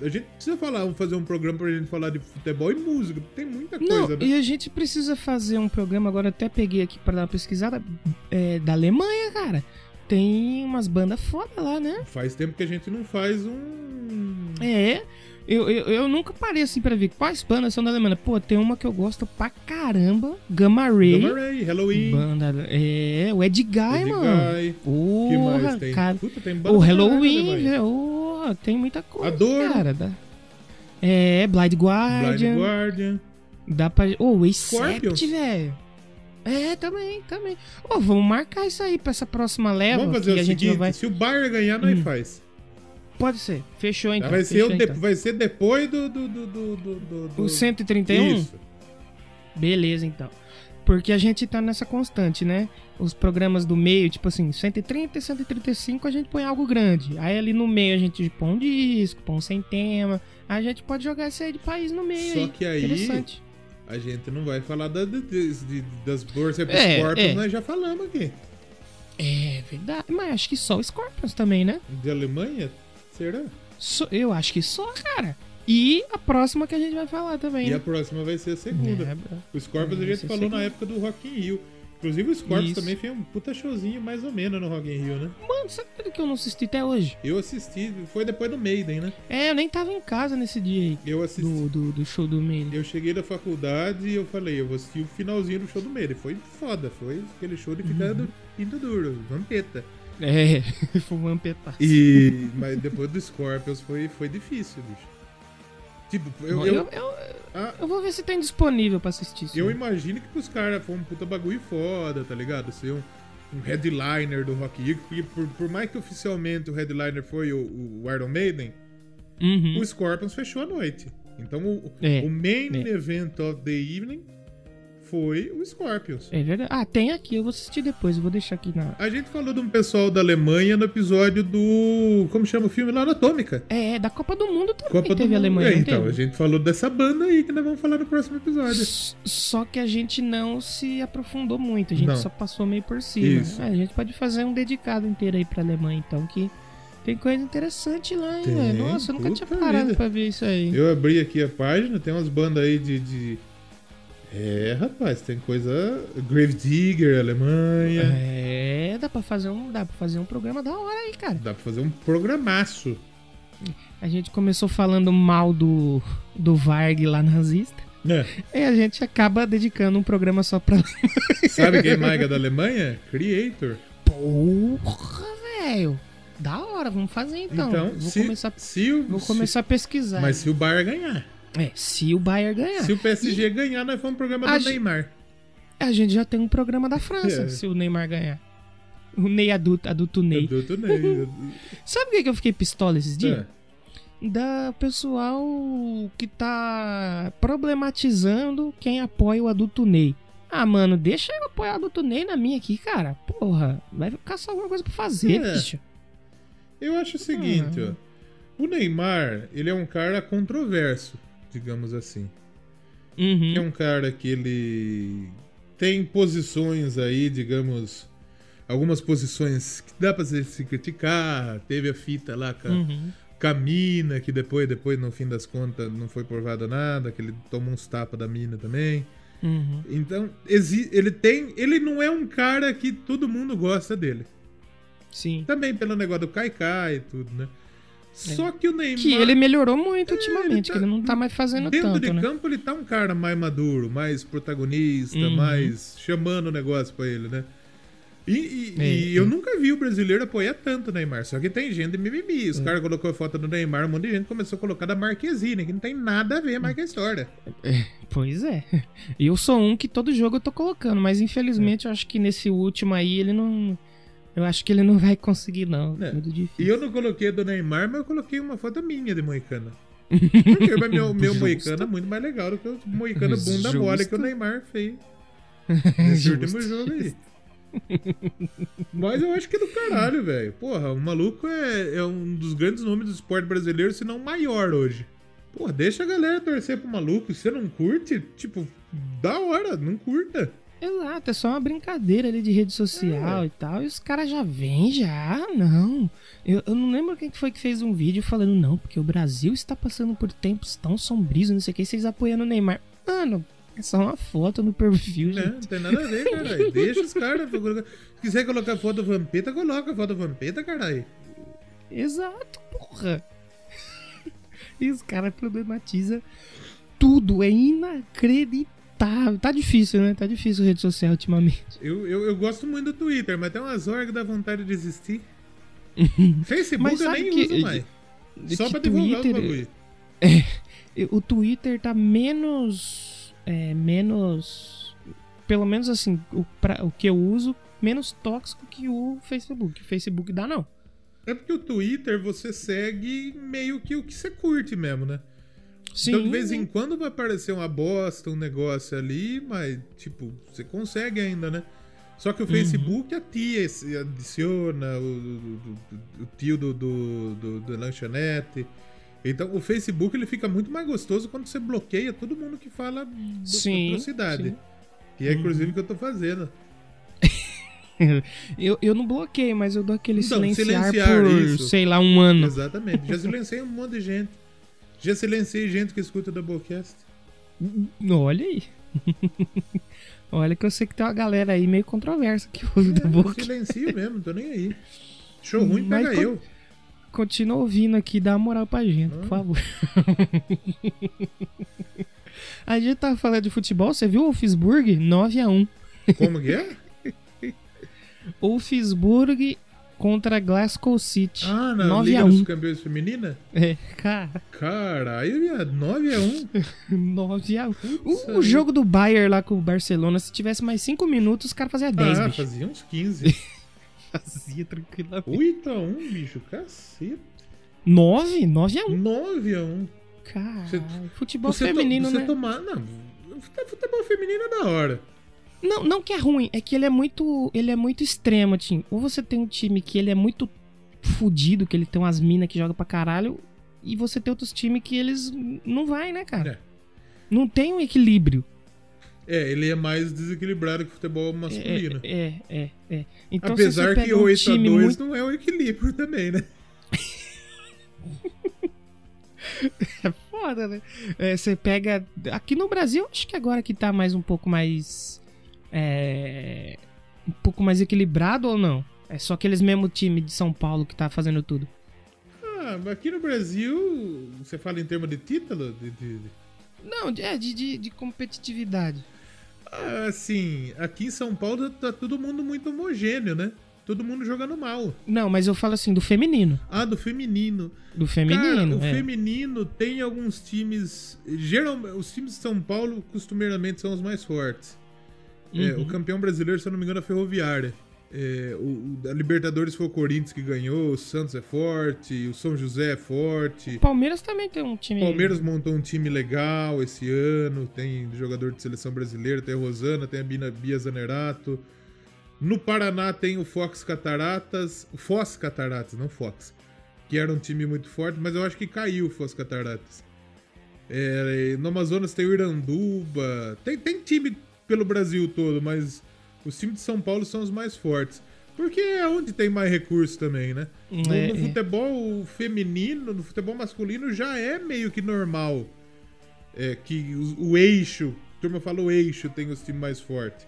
A gente precisa falar, fazer um programa pra gente falar de futebol e música. Tem muita Não, coisa, né? e a gente precisa fazer um programa, agora até peguei aqui pra dar uma pesquisada, é, da Alemanha, cara. Tem umas bandas foda lá, né? Faz tempo que a gente não faz um. É, eu, eu, eu nunca parei assim pra ver quais bandas são da Alemanha. Pô, tem uma que eu gosto pra caramba, Gamma Ray. Gamma Ray, Halloween. Banda, é, o Ed Guy, Ed mano. Guy. Porra, que mais tem? cara. Puta, tem banda O Halloween, velho. ô, tem muita coisa, Adoro. cara. Dá... É, Blind Guardian. Blind Guardian. Dá pra. Ô, o Scorpions. Acept, velho. É, também, também. Ô, vamos marcar isso aí pra essa próxima leva. Vamos fazer o seguinte: vai. se o Bayern ganhar, nós Hum. faz. Pode ser. Fechou então. vai, ser fechou, o de- então. vai ser depois do. do, do, do, do, do- O 131? Isso. Beleza, então. Porque a gente tá nessa constante, né? Os programas do meio, tipo assim, 130 e 135 a gente põe algo grande. Aí ali no meio a gente põe um disco, põe um sem tema. Aí a gente pode jogar esse aí de país no meio Só aí. que aí- Interessante. A gente não vai falar da, de- de- das bolsas pro É, Scorpions, é. nós já falamos aqui. É verdade. Mas acho que só o Scorpions também, né? De Alemanha? Será? Só- eu acho que só, cara. E a próxima que a gente vai falar também. E né? a próxima vai ser a segunda. É. O Scorpions a gente falou na segunda. época do Rock in Rio. Inclusive o Scorpions Isso. também fez um puta showzinho mais ou menos no Rock in Rio, né? Mano, sabe tudo que eu não assisti até hoje? Eu assisti, foi depois do Maiden, né? É, eu nem tava em casa nesse dia aí. Eu assisti. Do, do, do show do Maiden. Eu cheguei da faculdade e eu falei, eu vou assistir o finalzinho do show do Maiden. Foi foda, foi aquele show de ficar Uhum. pinto duro, vampeta. É, foi um ampetar. E, mas depois do Scorpions foi, foi difícil, bicho. Tipo, eu, Eu, eu, eu, ah, eu vou ver se tem disponível pra assistir isso. eu imagino que pros caras foi um puta bagulho foda, tá ligado? Ser um, um headliner do Rock Rio, porque por, por mais que oficialmente o headliner foi o, o Iron Maiden, Uhum. o Scorpions fechou a noite. Então o, É, o main é. event of the evening foi o Scorpions. É verdade. Ah, tem aqui, eu vou assistir depois, eu vou deixar aqui na. A gente falou de um pessoal da Alemanha no episódio do. Como chama o filme lá? Anatômica. É, da Copa do Mundo também Copa teve do Alemanha. É, então, teve? a gente falou dessa banda aí que nós vamos falar no próximo episódio. S- Só que a gente não se aprofundou muito, a gente Não. só passou meio por cima. É, a gente pode fazer um dedicado inteiro aí pra Alemanha, então, que tem coisa interessante lá, hein, velho? Nossa, eu nunca tinha parado vida. pra ver isso aí. Eu abri aqui a página, tem umas bandas aí de. de- É, rapaz, tem coisa. Grave Digger, Alemanha. É, dá pra fazer um, dá pra fazer um programa da hora aí, cara. Dá pra fazer um programaço. A gente começou falando mal do do Varg lá nazista. É. E a gente acaba dedicando um programa só pra Sabe quem mais é da Alemanha? Creator. Porra, velho. Da hora, vamos fazer então. Então, vou se, começar se o. vou se- começar a pesquisar. mas se o Bayern ganhar. É, se o Bayern ganhar. Se o PSG ganhar, nós vamos um programa A do gente- Neymar. A gente já tem um programa da França, É. se o Neymar ganhar. O Ney adulto, adulto Ney. Adulto Ney. Sabe o que eu fiquei pistola esses dias? É. Da pessoal que tá problematizando quem apoia o adulto Ney. Ah, mano, deixa eu apoiar o adulto Ney na minha aqui, cara. Porra, vai caçar alguma coisa pra fazer, É. bicho. Eu acho o seguinte, Ah. ó. O Neymar, ele é um cara controverso, digamos assim. Uhum. É um cara que ele tem posições aí, digamos, algumas posições que dá pra se criticar. Teve a fita lá com a, Uhum. a mina, que depois, depois, no fim das contas, não foi provado nada, que ele tomou uns tapas da mina também. Uhum. Então, ele tem. Ele não é um cara que todo mundo gosta dele. Sim. Também pelo negócio do Kaikai e tudo, né? Só que o Neymar. É. Que ele melhorou muito É, ultimamente, ele tá- que ele não tá mais fazendo Dentro tanto, de né? campo ele tá um cara mais maduro, mais protagonista, Uhum. mais chamando o negócio pra ele, né? E, e- É, e eu nunca vi o brasileiro apoiar tanto o Neymar. Só que tem gente de mimimi. É. Os caras colocou a foto do Neymar, um monte de gente começou a colocar da Marquezine, que não tem nada a ver mais com a história. Pois é. Eu sou um que todo jogo eu tô colocando, mas infelizmente eu acho que nesse último aí ele não. Eu acho que ele não vai conseguir, não. É. Muito difícil. E eu não coloquei a do Neymar, mas eu coloquei uma foto minha de Moicana. Porque mas meu, meu moicano é muito mais legal do que o moicano bunda Justo. mole que o Neymar fez. Nesse último jogo aí. Mas eu acho que é do caralho, velho. Porra, o maluco é, é um dos grandes nomes do esporte brasileiro, se não o maior hoje. Porra, deixa a galera torcer pro maluco. Se você não curte, tipo, da hora, não curta. Exato, é só uma brincadeira ali de rede social É. e tal. E os caras já vêm, já. Não. Eu, eu não lembro quem que foi que fez um vídeo falando, não, porque o Brasil está passando por tempos tão sombrios, não sei o que, vocês apoiando o Neymar. Mano, é só uma foto no perfil, gente. Não tem nada a ver, caralho. Deixa os caras. Se quiser colocar foto Vampeta, coloca foto Vampeta, caralho. Exato, porra. E os caras problematizam tudo, é inacreditável. Tá difícil, né? Tá difícil rede social ultimamente. Eu, eu, eu gosto muito do Twitter, mas tem umas horas que dá vontade de desistir. Facebook Mas eu nem que- uso mais. Só que pra divulgar os Twitter- bagulho. E O Twitter tá menos. É, menos. Pelo menos assim, o, pra- o que eu uso, menos tóxico que o Facebook. O Facebook dá, não. É porque o Twitter você segue meio que o que você curte mesmo, né? Sim. Então de vez em quando vai aparecer uma bosta, um negócio ali, mas tipo, você consegue ainda, né? Só Uhum. que o Facebook a tia adiciona, o, o- o- tio do, do, do, do lanchonete. Então o Facebook ele fica muito mais gostoso quando você bloqueia todo mundo que fala Sim, atrocidade. sim. Uhum. Que é inclusive o que eu tô fazendo. Eu, eu não bloqueio, mas eu dou aquele Então, silenciar, silenciar, por, isso. sei lá, um ano. Exatamente. Já silenciei um monte de gente. Já silenciei gente que escuta o Doublecast. Olha aí. Olha que eu sei que tem uma galera aí meio controversa que ouve da É, eu boca. silencio mesmo, não tô nem aí. Show ruim Mas pega co- eu. Continua ouvindo aqui, dá uma moral pra gente, por Ah. favor. a gente tava falando de futebol, você viu o Wolfsburg? 9x1. Como que é? Wolfsburg contra Glasgow City. Ah, na 9 Liga a 1. dos Campeões Feminina? É, cara, Caralho, viado. 9x1. 9x1. Putz, O, o jogo do Bayern lá com o Barcelona, se tivesse mais 5 minutos, os caras faziam 10, Ah, bicho. fazia uns 15. Fazia tranquilamente. 8x1, bicho. Caceta. 9? 9x1. 9x1. Cara, futebol Você, to- feminino, você né? tomar. Não, fute- futebol feminino é da hora. Não, não que é ruim, é que ele é muito, ele é muito extremo, Tim. Ou você tem um time que ele é muito fudido, que ele tem umas minas que joga pra caralho, e você tem outros times que eles não vai, né, cara? É. Não tem um equilíbrio. É, ele é mais desequilibrado que o futebol masculino. É, é, é, é. Então, Apesar que pega um 8x2 time muito... não é o equilíbrio também, né? É foda, né? É, você pega... Aqui no Brasil, acho que agora que tá mais um pouco mais... É... Um pouco mais equilibrado ou não? É só aqueles mesmo time de São Paulo que tá fazendo tudo. Ah, mas aqui no Brasil, você fala em termos de título? De, de- Não, é de, de, de competitividade. Ah, assim, aqui em São Paulo tá todo mundo muito homogêneo, né? Todo mundo jogando mal. Não, mas eu falo assim, do feminino. Ah, do feminino. Do Cara, feminino, o é. feminino tem alguns times. Geralmente, os times de São Paulo costumeiramente são os mais fortes. É, Uhum. o campeão brasileiro, se eu não me engano, é a Ferroviária. É, o, o- a Libertadores foi o Corinthians que ganhou, o Santos é forte, o São José é forte. Palmeiras também tem um time... O Palmeiras montou um time legal esse ano, tem jogador de seleção brasileira, tem a Rosana, tem a Bina, Bia Zanerato. No Paraná tem o Fox Cataratas, o Foz Cataratas, não Fox, que era um time muito forte, mas eu acho que caiu o Foz Cataratas. É, no Amazonas tem o Iranduba, tem, tem time pelo Brasil todo, mas os times de São Paulo são os mais fortes. Porque é onde tem mais recurso também, né? No, É, no é. futebol feminino, no futebol masculino já é meio que normal. É que o, o eixo, a turma fala o eixo, tem os times mais fortes.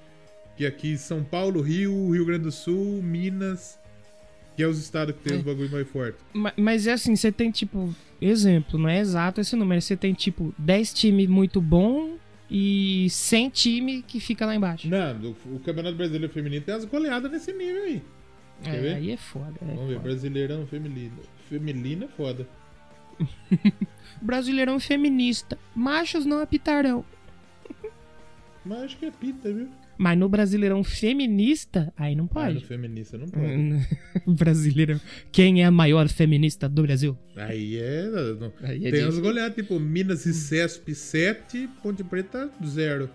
Que aqui São Paulo, Rio, Rio Grande do Sul, Minas, que é os estados que tem os bagulho mais forte. Ma- Mas é assim, você tem tipo... Exemplo, não é exato esse número. Você tem tipo 10 times muito bom e 100 time que fica lá embaixo. Não, o, o Campeonato Brasileiro Feminino tem as goleadas nesse nível aí. Quer É, ver? aí é foda. é Vamos ver, foda. Brasileirão Feminino. Feminino é foda. Brasileirão feminista. Machos não apitarão. Mas acho que é pita, viu? Mas no Brasileirão feminista, aí não Ah, no pode. feminista não pode. Brasileirão. Quem é a maior feminista do Brasil? Aí é. não- Aí é Tem as disso. goleadas, tipo Minas e Cesp 7, Ponte Preta 0.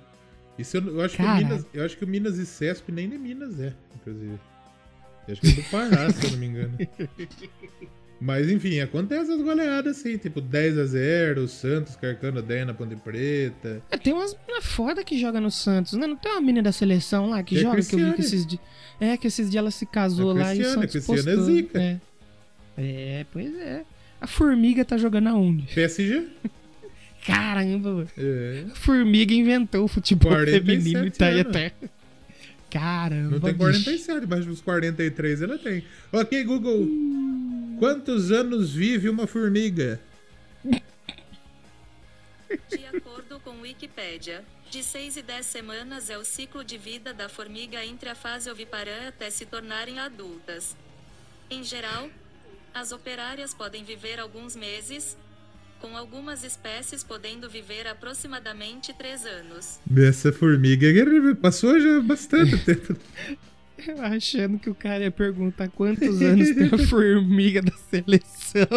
Isso eu, eu acho que. Minas, eu acho que o Minas e Cesp nem de Minas é, inclusive. Eu acho que é do Pará, se eu não me engano. Mas enfim, acontece as goleadas assim, tipo 10 a 0, o Santos carcando 10 na Ponte Preta. É, tem umas mina foda que joga no Santos, né? Não tem uma menina da seleção lá que Que é joga, que eu vi que Cristiane. esses dias. É, que esses dias ela se casou A lá e o Cristiane, Santos Cristiane é postou. zica. É. É, pois é. A formiga tá jogando aonde? PSG? Caramba. É. A formiga inventou o futebol 47 feminino e tá aí até. Caramba. Não tem bicho. 47, mas os 43 ela tem. Ok, Google. Quantos anos vive uma formiga? De acordo com Wikipédia, de 6 e 10 semanas é o ciclo de vida da formiga entre a fase oviparã até se tornarem adultas. Em geral, as operárias podem viver alguns meses, com algumas espécies podendo viver aproximadamente 3 anos. Essa formiga passou já bastante tempo. Eu achando que o cara ia perguntar quantos anos tem a formiga da seleção.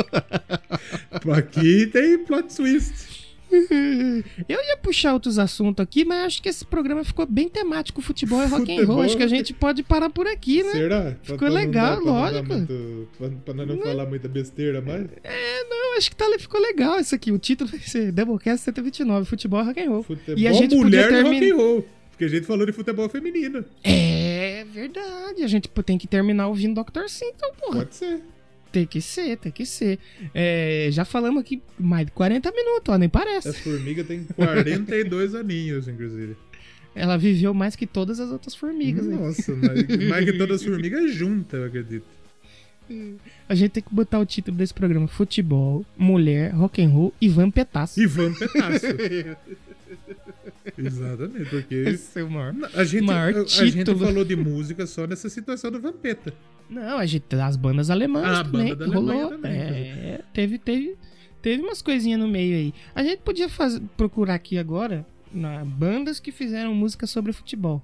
Aqui tem plot twist. Eu ia puxar outros assuntos aqui, mas acho que esse programa ficou bem temático, futebol e rock and roll. Acho que a gente pode parar por aqui, né? Será? Ficou legal, não dar- lógico. Pra não, muito, pra, pra nós não falar muita besteira mais. É, não, acho que tá, ficou legal isso aqui. O título vai ser Doublecast 129, futebol e rock and roll. Futebol E a gente mulher podia e rock and roll. Porque a gente falou de futebol feminino. É verdade, a gente tem que terminar ouvindo Dr. Sim, então, porra. Pode ser. Tem que ser, tem que ser. É, já falamos aqui mais de 40 minutos, ó, nem parece. Essa formiga tem 42 aninhos, inclusive. Ela viveu mais que todas as outras formigas. Nossa, mais, mais que todas as formigas juntas, eu acredito. A gente tem que botar o título desse programa: Futebol, Mulher, Rock and Roll e Vampetaço. Ivan Petaço. Exatamente, porque Esse é o maior. a gente, Maior a, a gente falou de música só nessa situação do Vampeta. Não, a gente, as bandas alemãs Ah, a também, banda da Alemanha rolou. também, é, teve, teve, teve umas coisinhas no meio aí. A gente podia faz- procurar aqui agora na, bandas que fizeram música sobre futebol.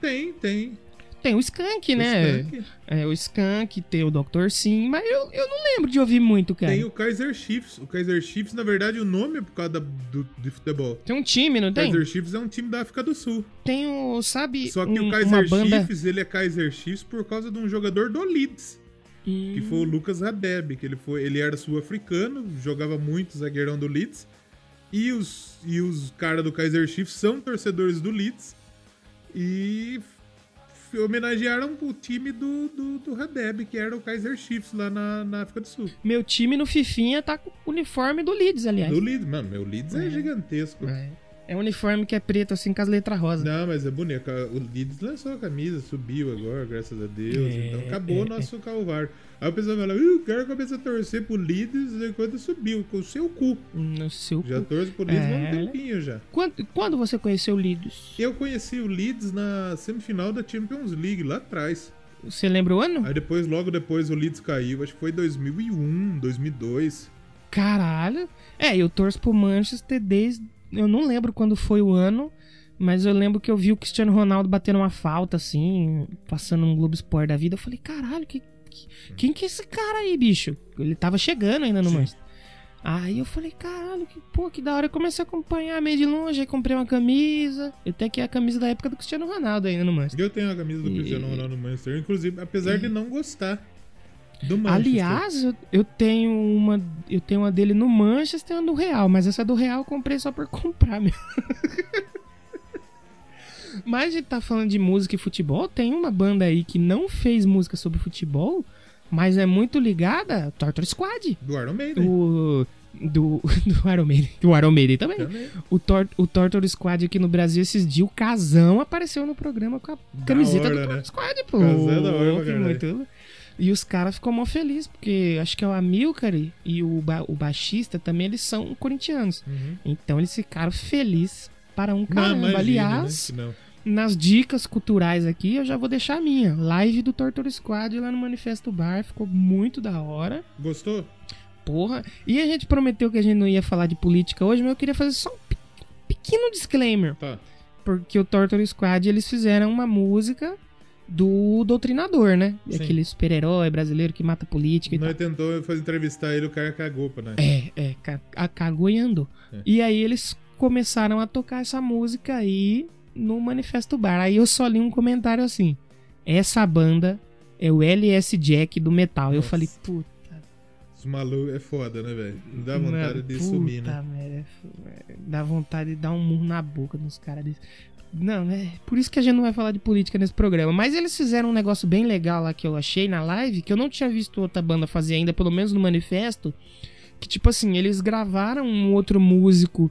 Tem, tem. Tem o Skank, né? Skank. É, o Skank, tem o Dr. Sim, mas eu, eu não lembro de ouvir muito, cara. Tem o Kaiser Chiefs. O Kaiser Chiefs, na verdade, o nome é por causa da- do, de futebol. Tem um time, não O tem? Kaiser Chiefs é um time da África do Sul. Tem o, sabe, Só que um- o Kaiser banda... Chiefs, ele é Kaiser Chiefs por causa de um jogador do Leeds, Hum, que foi o Lucas Radeb, que ele foi, ele era sul-africano, jogava muito zagueirão do Leeds. E os e os caras do Kaiser Chiefs são torcedores do Leeds e homenagearam o time do, do, do Radeb, que era o Kaiser Chiefs lá na, na África do Sul. Meu time no Fifinha tá com o uniforme do Leeds, aliás. Do Leeds, mano, meu Leeds é, É. gigantesco. É. É um uniforme que é preto, assim, com as letras rosas. Não, mas é bonito. O Leeds lançou a camisa, subiu agora, graças a Deus. É, então acabou é, o nosso calvário. Aí o pessoal fala, "Ih, o cara começa a torcer pro Leeds enquanto subiu, com o seu cu. No seu Já cu. torço pro Leeds há É. um tempinho já. Quando, quando você conheceu o Leeds? Eu conheci o Leeds na semifinal da Champions League, lá atrás. Você lembra o ano? Aí depois, logo depois, o Leeds caiu. Acho que foi 2001, 2002. Caralho. É, eu torço pro Manchester desde. Eu não lembro quando foi o ano, mas eu lembro que eu vi o Cristiano Ronaldo batendo uma falta, assim, passando um Globo Sport da vida. Eu falei, caralho, que, que- quem que é esse cara aí, bicho? Ele tava chegando ainda no Sim. Manchester. Aí eu falei, caralho, que, pô, que da hora. Eu comecei a acompanhar meio de longe, aí comprei uma camisa. Eu tenho aqui a camisa da época do Cristiano Ronaldo ainda no Manchester. Eu tenho a camisa do E- Cristiano Ronaldo no Manchester, inclusive, apesar de não gostar. Aliás, eu, eu tenho uma. Eu tenho uma dele no Manchester e uma do Real, mas essa do Real eu comprei só por comprar mesmo. mas a gente tá falando de música e futebol, tem uma banda aí que não fez música sobre futebol, mas é muito ligada, Torture Squad. do Iron Maiden. O. Do, do Iron Maiden. Do Iron Maiden também. Também. O, Tor, o Torture Squad aqui no Brasil, esses dias, o Casão apareceu no programa com a camiseta hora, do né? Torture Squad, pô. Casão é da hora muito- E os caras ficam mó felizes, porque acho que é o Amilcar e o, ba o baixista também, eles são corintianos. Uhum. Então eles ficaram felizes para um caramba. imagina, Aliás, né, que não. nas dicas culturais aqui, eu já vou deixar a minha. Live do Torture Squad lá no Manifesto Bar, ficou muito da hora. Gostou? Porra. E a gente prometeu que a gente não ia falar de política hoje, mas eu queria fazer só um pe- pequeno disclaimer. Tá. porque o Torture Squad eles fizeram uma música do Doutrinador, né? Sim. Aquele super-herói brasileiro que mata política e tal. Nós tentou fazer entrevistar ele, o cara cagou pra nós. É, é, a- cagou e andou. É. E aí eles começaram a tocar essa música aí no Manifesto Bar. Aí eu só li um comentário assim: essa banda é o LS Jack do metal. Eu Nossa. falei, puta. Os malucos é foda, né, velho? Não dá vontade mano, de puta sumir, né? merda, é é, dá vontade de dar um murro na boca dos caras desses. Não, é por isso que a gente não vai falar de política nesse programa. Mas eles fizeram um negócio bem legal lá que eu achei na live, que eu não tinha visto outra banda fazer ainda, pelo menos no manifesto. Que tipo assim, eles gravaram um outro músico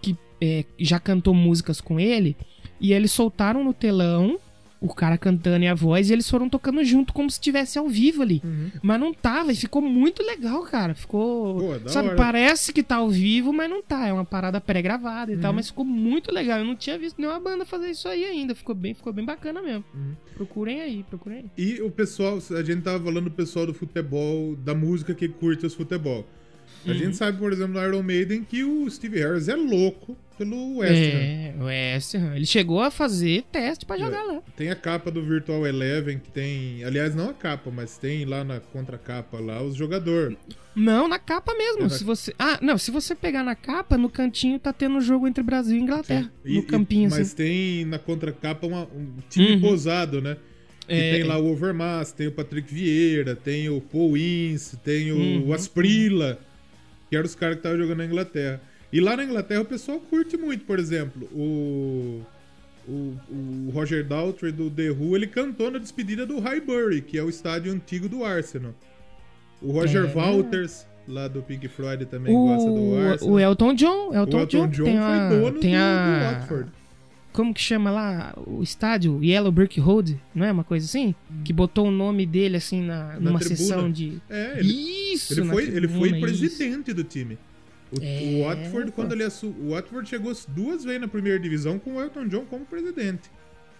que é, já cantou músicas com ele, e eles soltaram no telão o cara cantando e a voz, e eles foram tocando junto como se estivesse ao vivo ali. Uhum. Mas não tava, e ficou muito legal, cara. Ficou. Pô, da sabe, hora. parece que tá ao vivo, mas não tá. É uma parada pré-gravada e tal, Uhum. mas ficou muito legal. Eu não tinha visto nenhuma banda fazer isso aí ainda. Ficou bem, ficou bem bacana mesmo. Uhum. Procurem aí, procurem aí. E o pessoal, a gente tava falando do pessoal do futebol, da música que curte os futebol. A Uhum. gente sabe, por exemplo, no Iron Maiden, que o Steve Harris é louco pelo West Ham. É, o West Ham. Ele chegou a fazer teste pra jogar lá. Tem a capa do Virtual Eleven, que tem. Aliás, não a capa, mas tem lá na contracapa lá os jogadores. Não, na capa mesmo. É, Se você. Ah, não, se você pegar na capa, no cantinho tá tendo o jogo entre Brasil e Inglaterra. E- no e- campinho, mas assim. tem na contracapa uma- um time Uhum. posado, né? Que É, tem lá o Overmars, tem o Patrick Vieira, tem o Paul Ince, tem o Uhum. Asprilla, que eram os caras que estavam jogando na Inglaterra. E lá na Inglaterra o pessoal curte muito, por exemplo, o, o, o Roger Daltrey do The Who, ele cantou na despedida do Highbury, que é o estádio antigo do Arsenal. O Roger É. Walters, lá do Pink Floyd, também gosta do Arsenal. O, o Elton John. O Elton, Elton John tem foi a, dono tem do, a, do Watford. Como que chama lá o estádio? Yellow Brick Road, não é uma coisa assim? Que botou o nome dele assim na, numa tribuna. sessão de. É, ele, Isso! ele na foi, ele tribuna, foi isso. presidente do time. O, É, o Watford, pô. quando ele assu... o Watford chegou duas vezes na primeira divisão com o Elton John como presidente.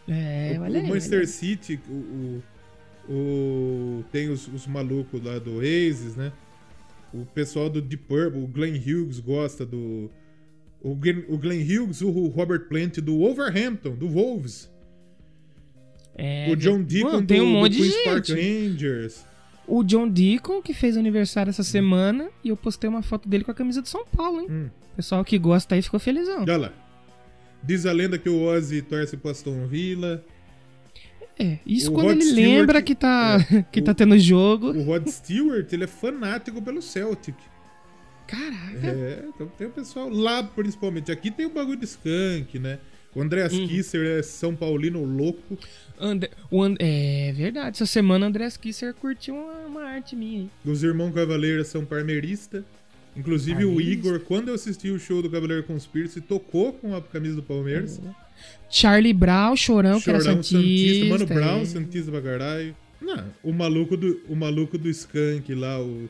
É, o, olha o. Manchester olha. City, o, o- o- tem os, os malucos lá do Oasis, né? O pessoal do Deep Purple, o Glenn Hughes gosta do. O Glenn, Hughes, o Robert Plant do Wolverhampton, do Wolves. É, o John Mano, Deacon tem do, um monte do de Queen's Park gente. Rangers. O John Deacon, que fez aniversário essa semana, e eu postei uma foto dele com a camisa do São Paulo, hein? Hum. Pessoal que gosta aí ficou felizão. Olha lá. Diz a lenda que o Ozzy torce pro Aston Villa. É, isso O quando Rod ele Stewart- lembra que tá, que tá O- tendo jogo. O Rod Stewart, ele é fanático pelo Celtic. Caraca. É, então tem o pessoal lá, principalmente. Aqui tem o bagulho de skunk, né? O Andreas Uhum. Kisser é São Paulino louco. And- É verdade, essa semana o André Kisser curtiu uma, uma arte minha aí. Os irmãos Cavaleiros são parmeiristas. Inclusive o Parmeirista. Igor, quando eu assisti o show do Cavaleiro Conspiracy, tocou com a camisa do Palmeiras. Charlie Brown, Chorão, que era Chorão Santista. Mano Brown, é. Santista pra caralho. Não, o maluco do, o maluco do Skunk lá, o,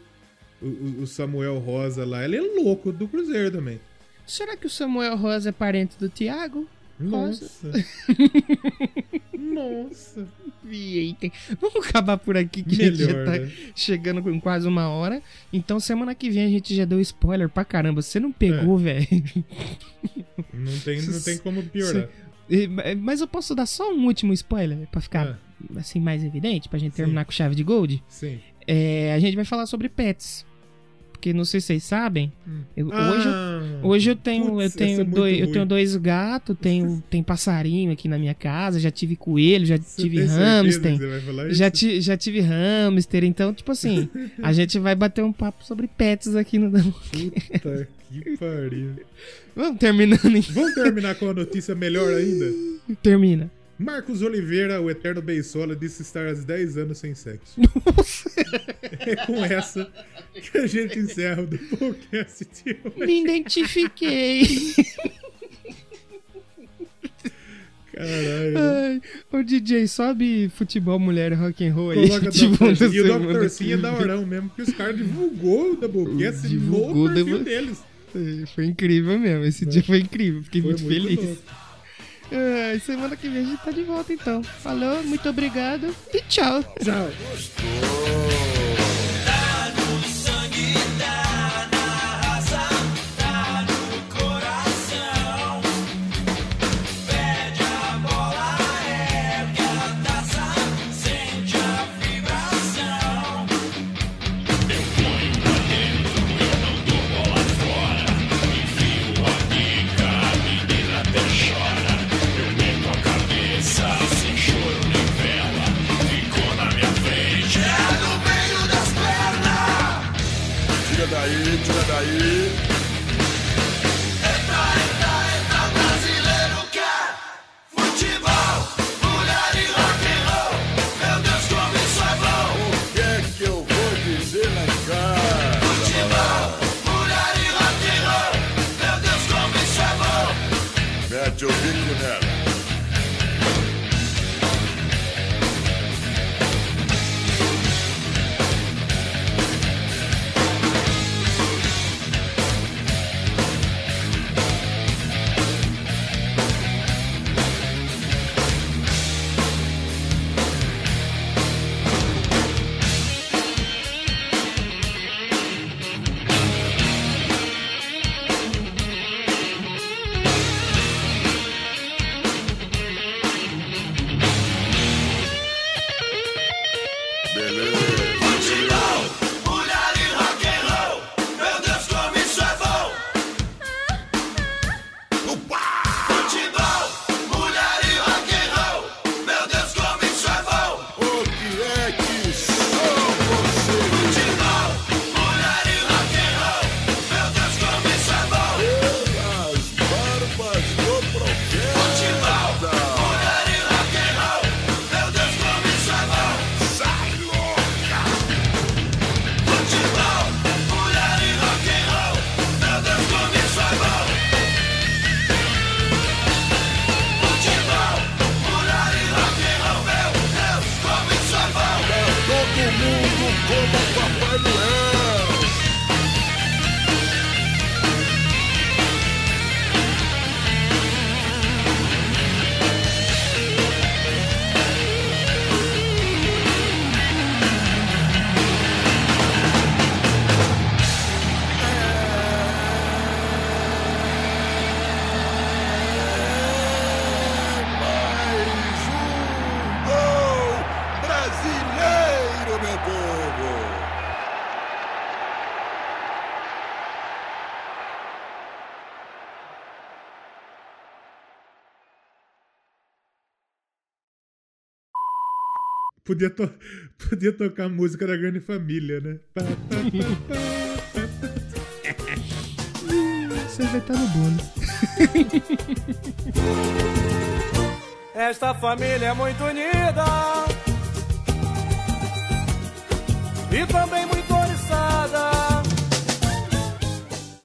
o, o Samuel Rosa lá, ele é louco do Cruzeiro também. Será que o Samuel Rosa é parente do Thiago? Nossa. Nossa. Eita. Vamos acabar por aqui que gente já Melhor, tá né? chegando com quase uma hora. Então semana que vem a gente já deu spoiler pra caramba. Você não pegou, velho. Não tem, não tem como piorar. E- Mas eu posso dar só um último spoiler pra ficar Ah, assim mais evidente, pra gente Sim. terminar com chave de gold. sim. É, a gente vai falar sobre pets. Porque não sei se vocês sabem. eu- hoje, eu, Ah, hoje eu tenho, putz, eu tenho, é muito dois, eu tenho dois gatos, tenho, tem passarinho aqui na minha casa, já tive coelho, já Você tive hamster. Já, ti, já tive hamster, então, tipo assim, a gente vai bater um papo sobre pets aqui no. Puta que pariu. Vamos terminando então. Vamos terminar com a notícia melhor ainda? Termina. Marcos Oliveira, o eterno Beisola, disse estar há 10 anos sem sexo. É com essa que a gente encerra o podcast de hoje. Me identifiquei. Caralho. Ai, ô DJ, sobe futebol, mulher rock and roll aí. Coloca tipo, Dr. E o Dr. Sim é que da vem. Orão mesmo, porque os caras divulgou o Doublecast Divulgou no o perfil deles. É, Foi incrível mesmo. Esse dia foi incrível. Fiquei Foi muito, muito feliz. louco. Ai, semana que vem a gente tá de volta então. Falou, muito obrigado e tchau. Tchau. podia, to podia tocar música da Grande Família, né? Você vai estar no bolo. Esta família é muito unida e também muito oriçada.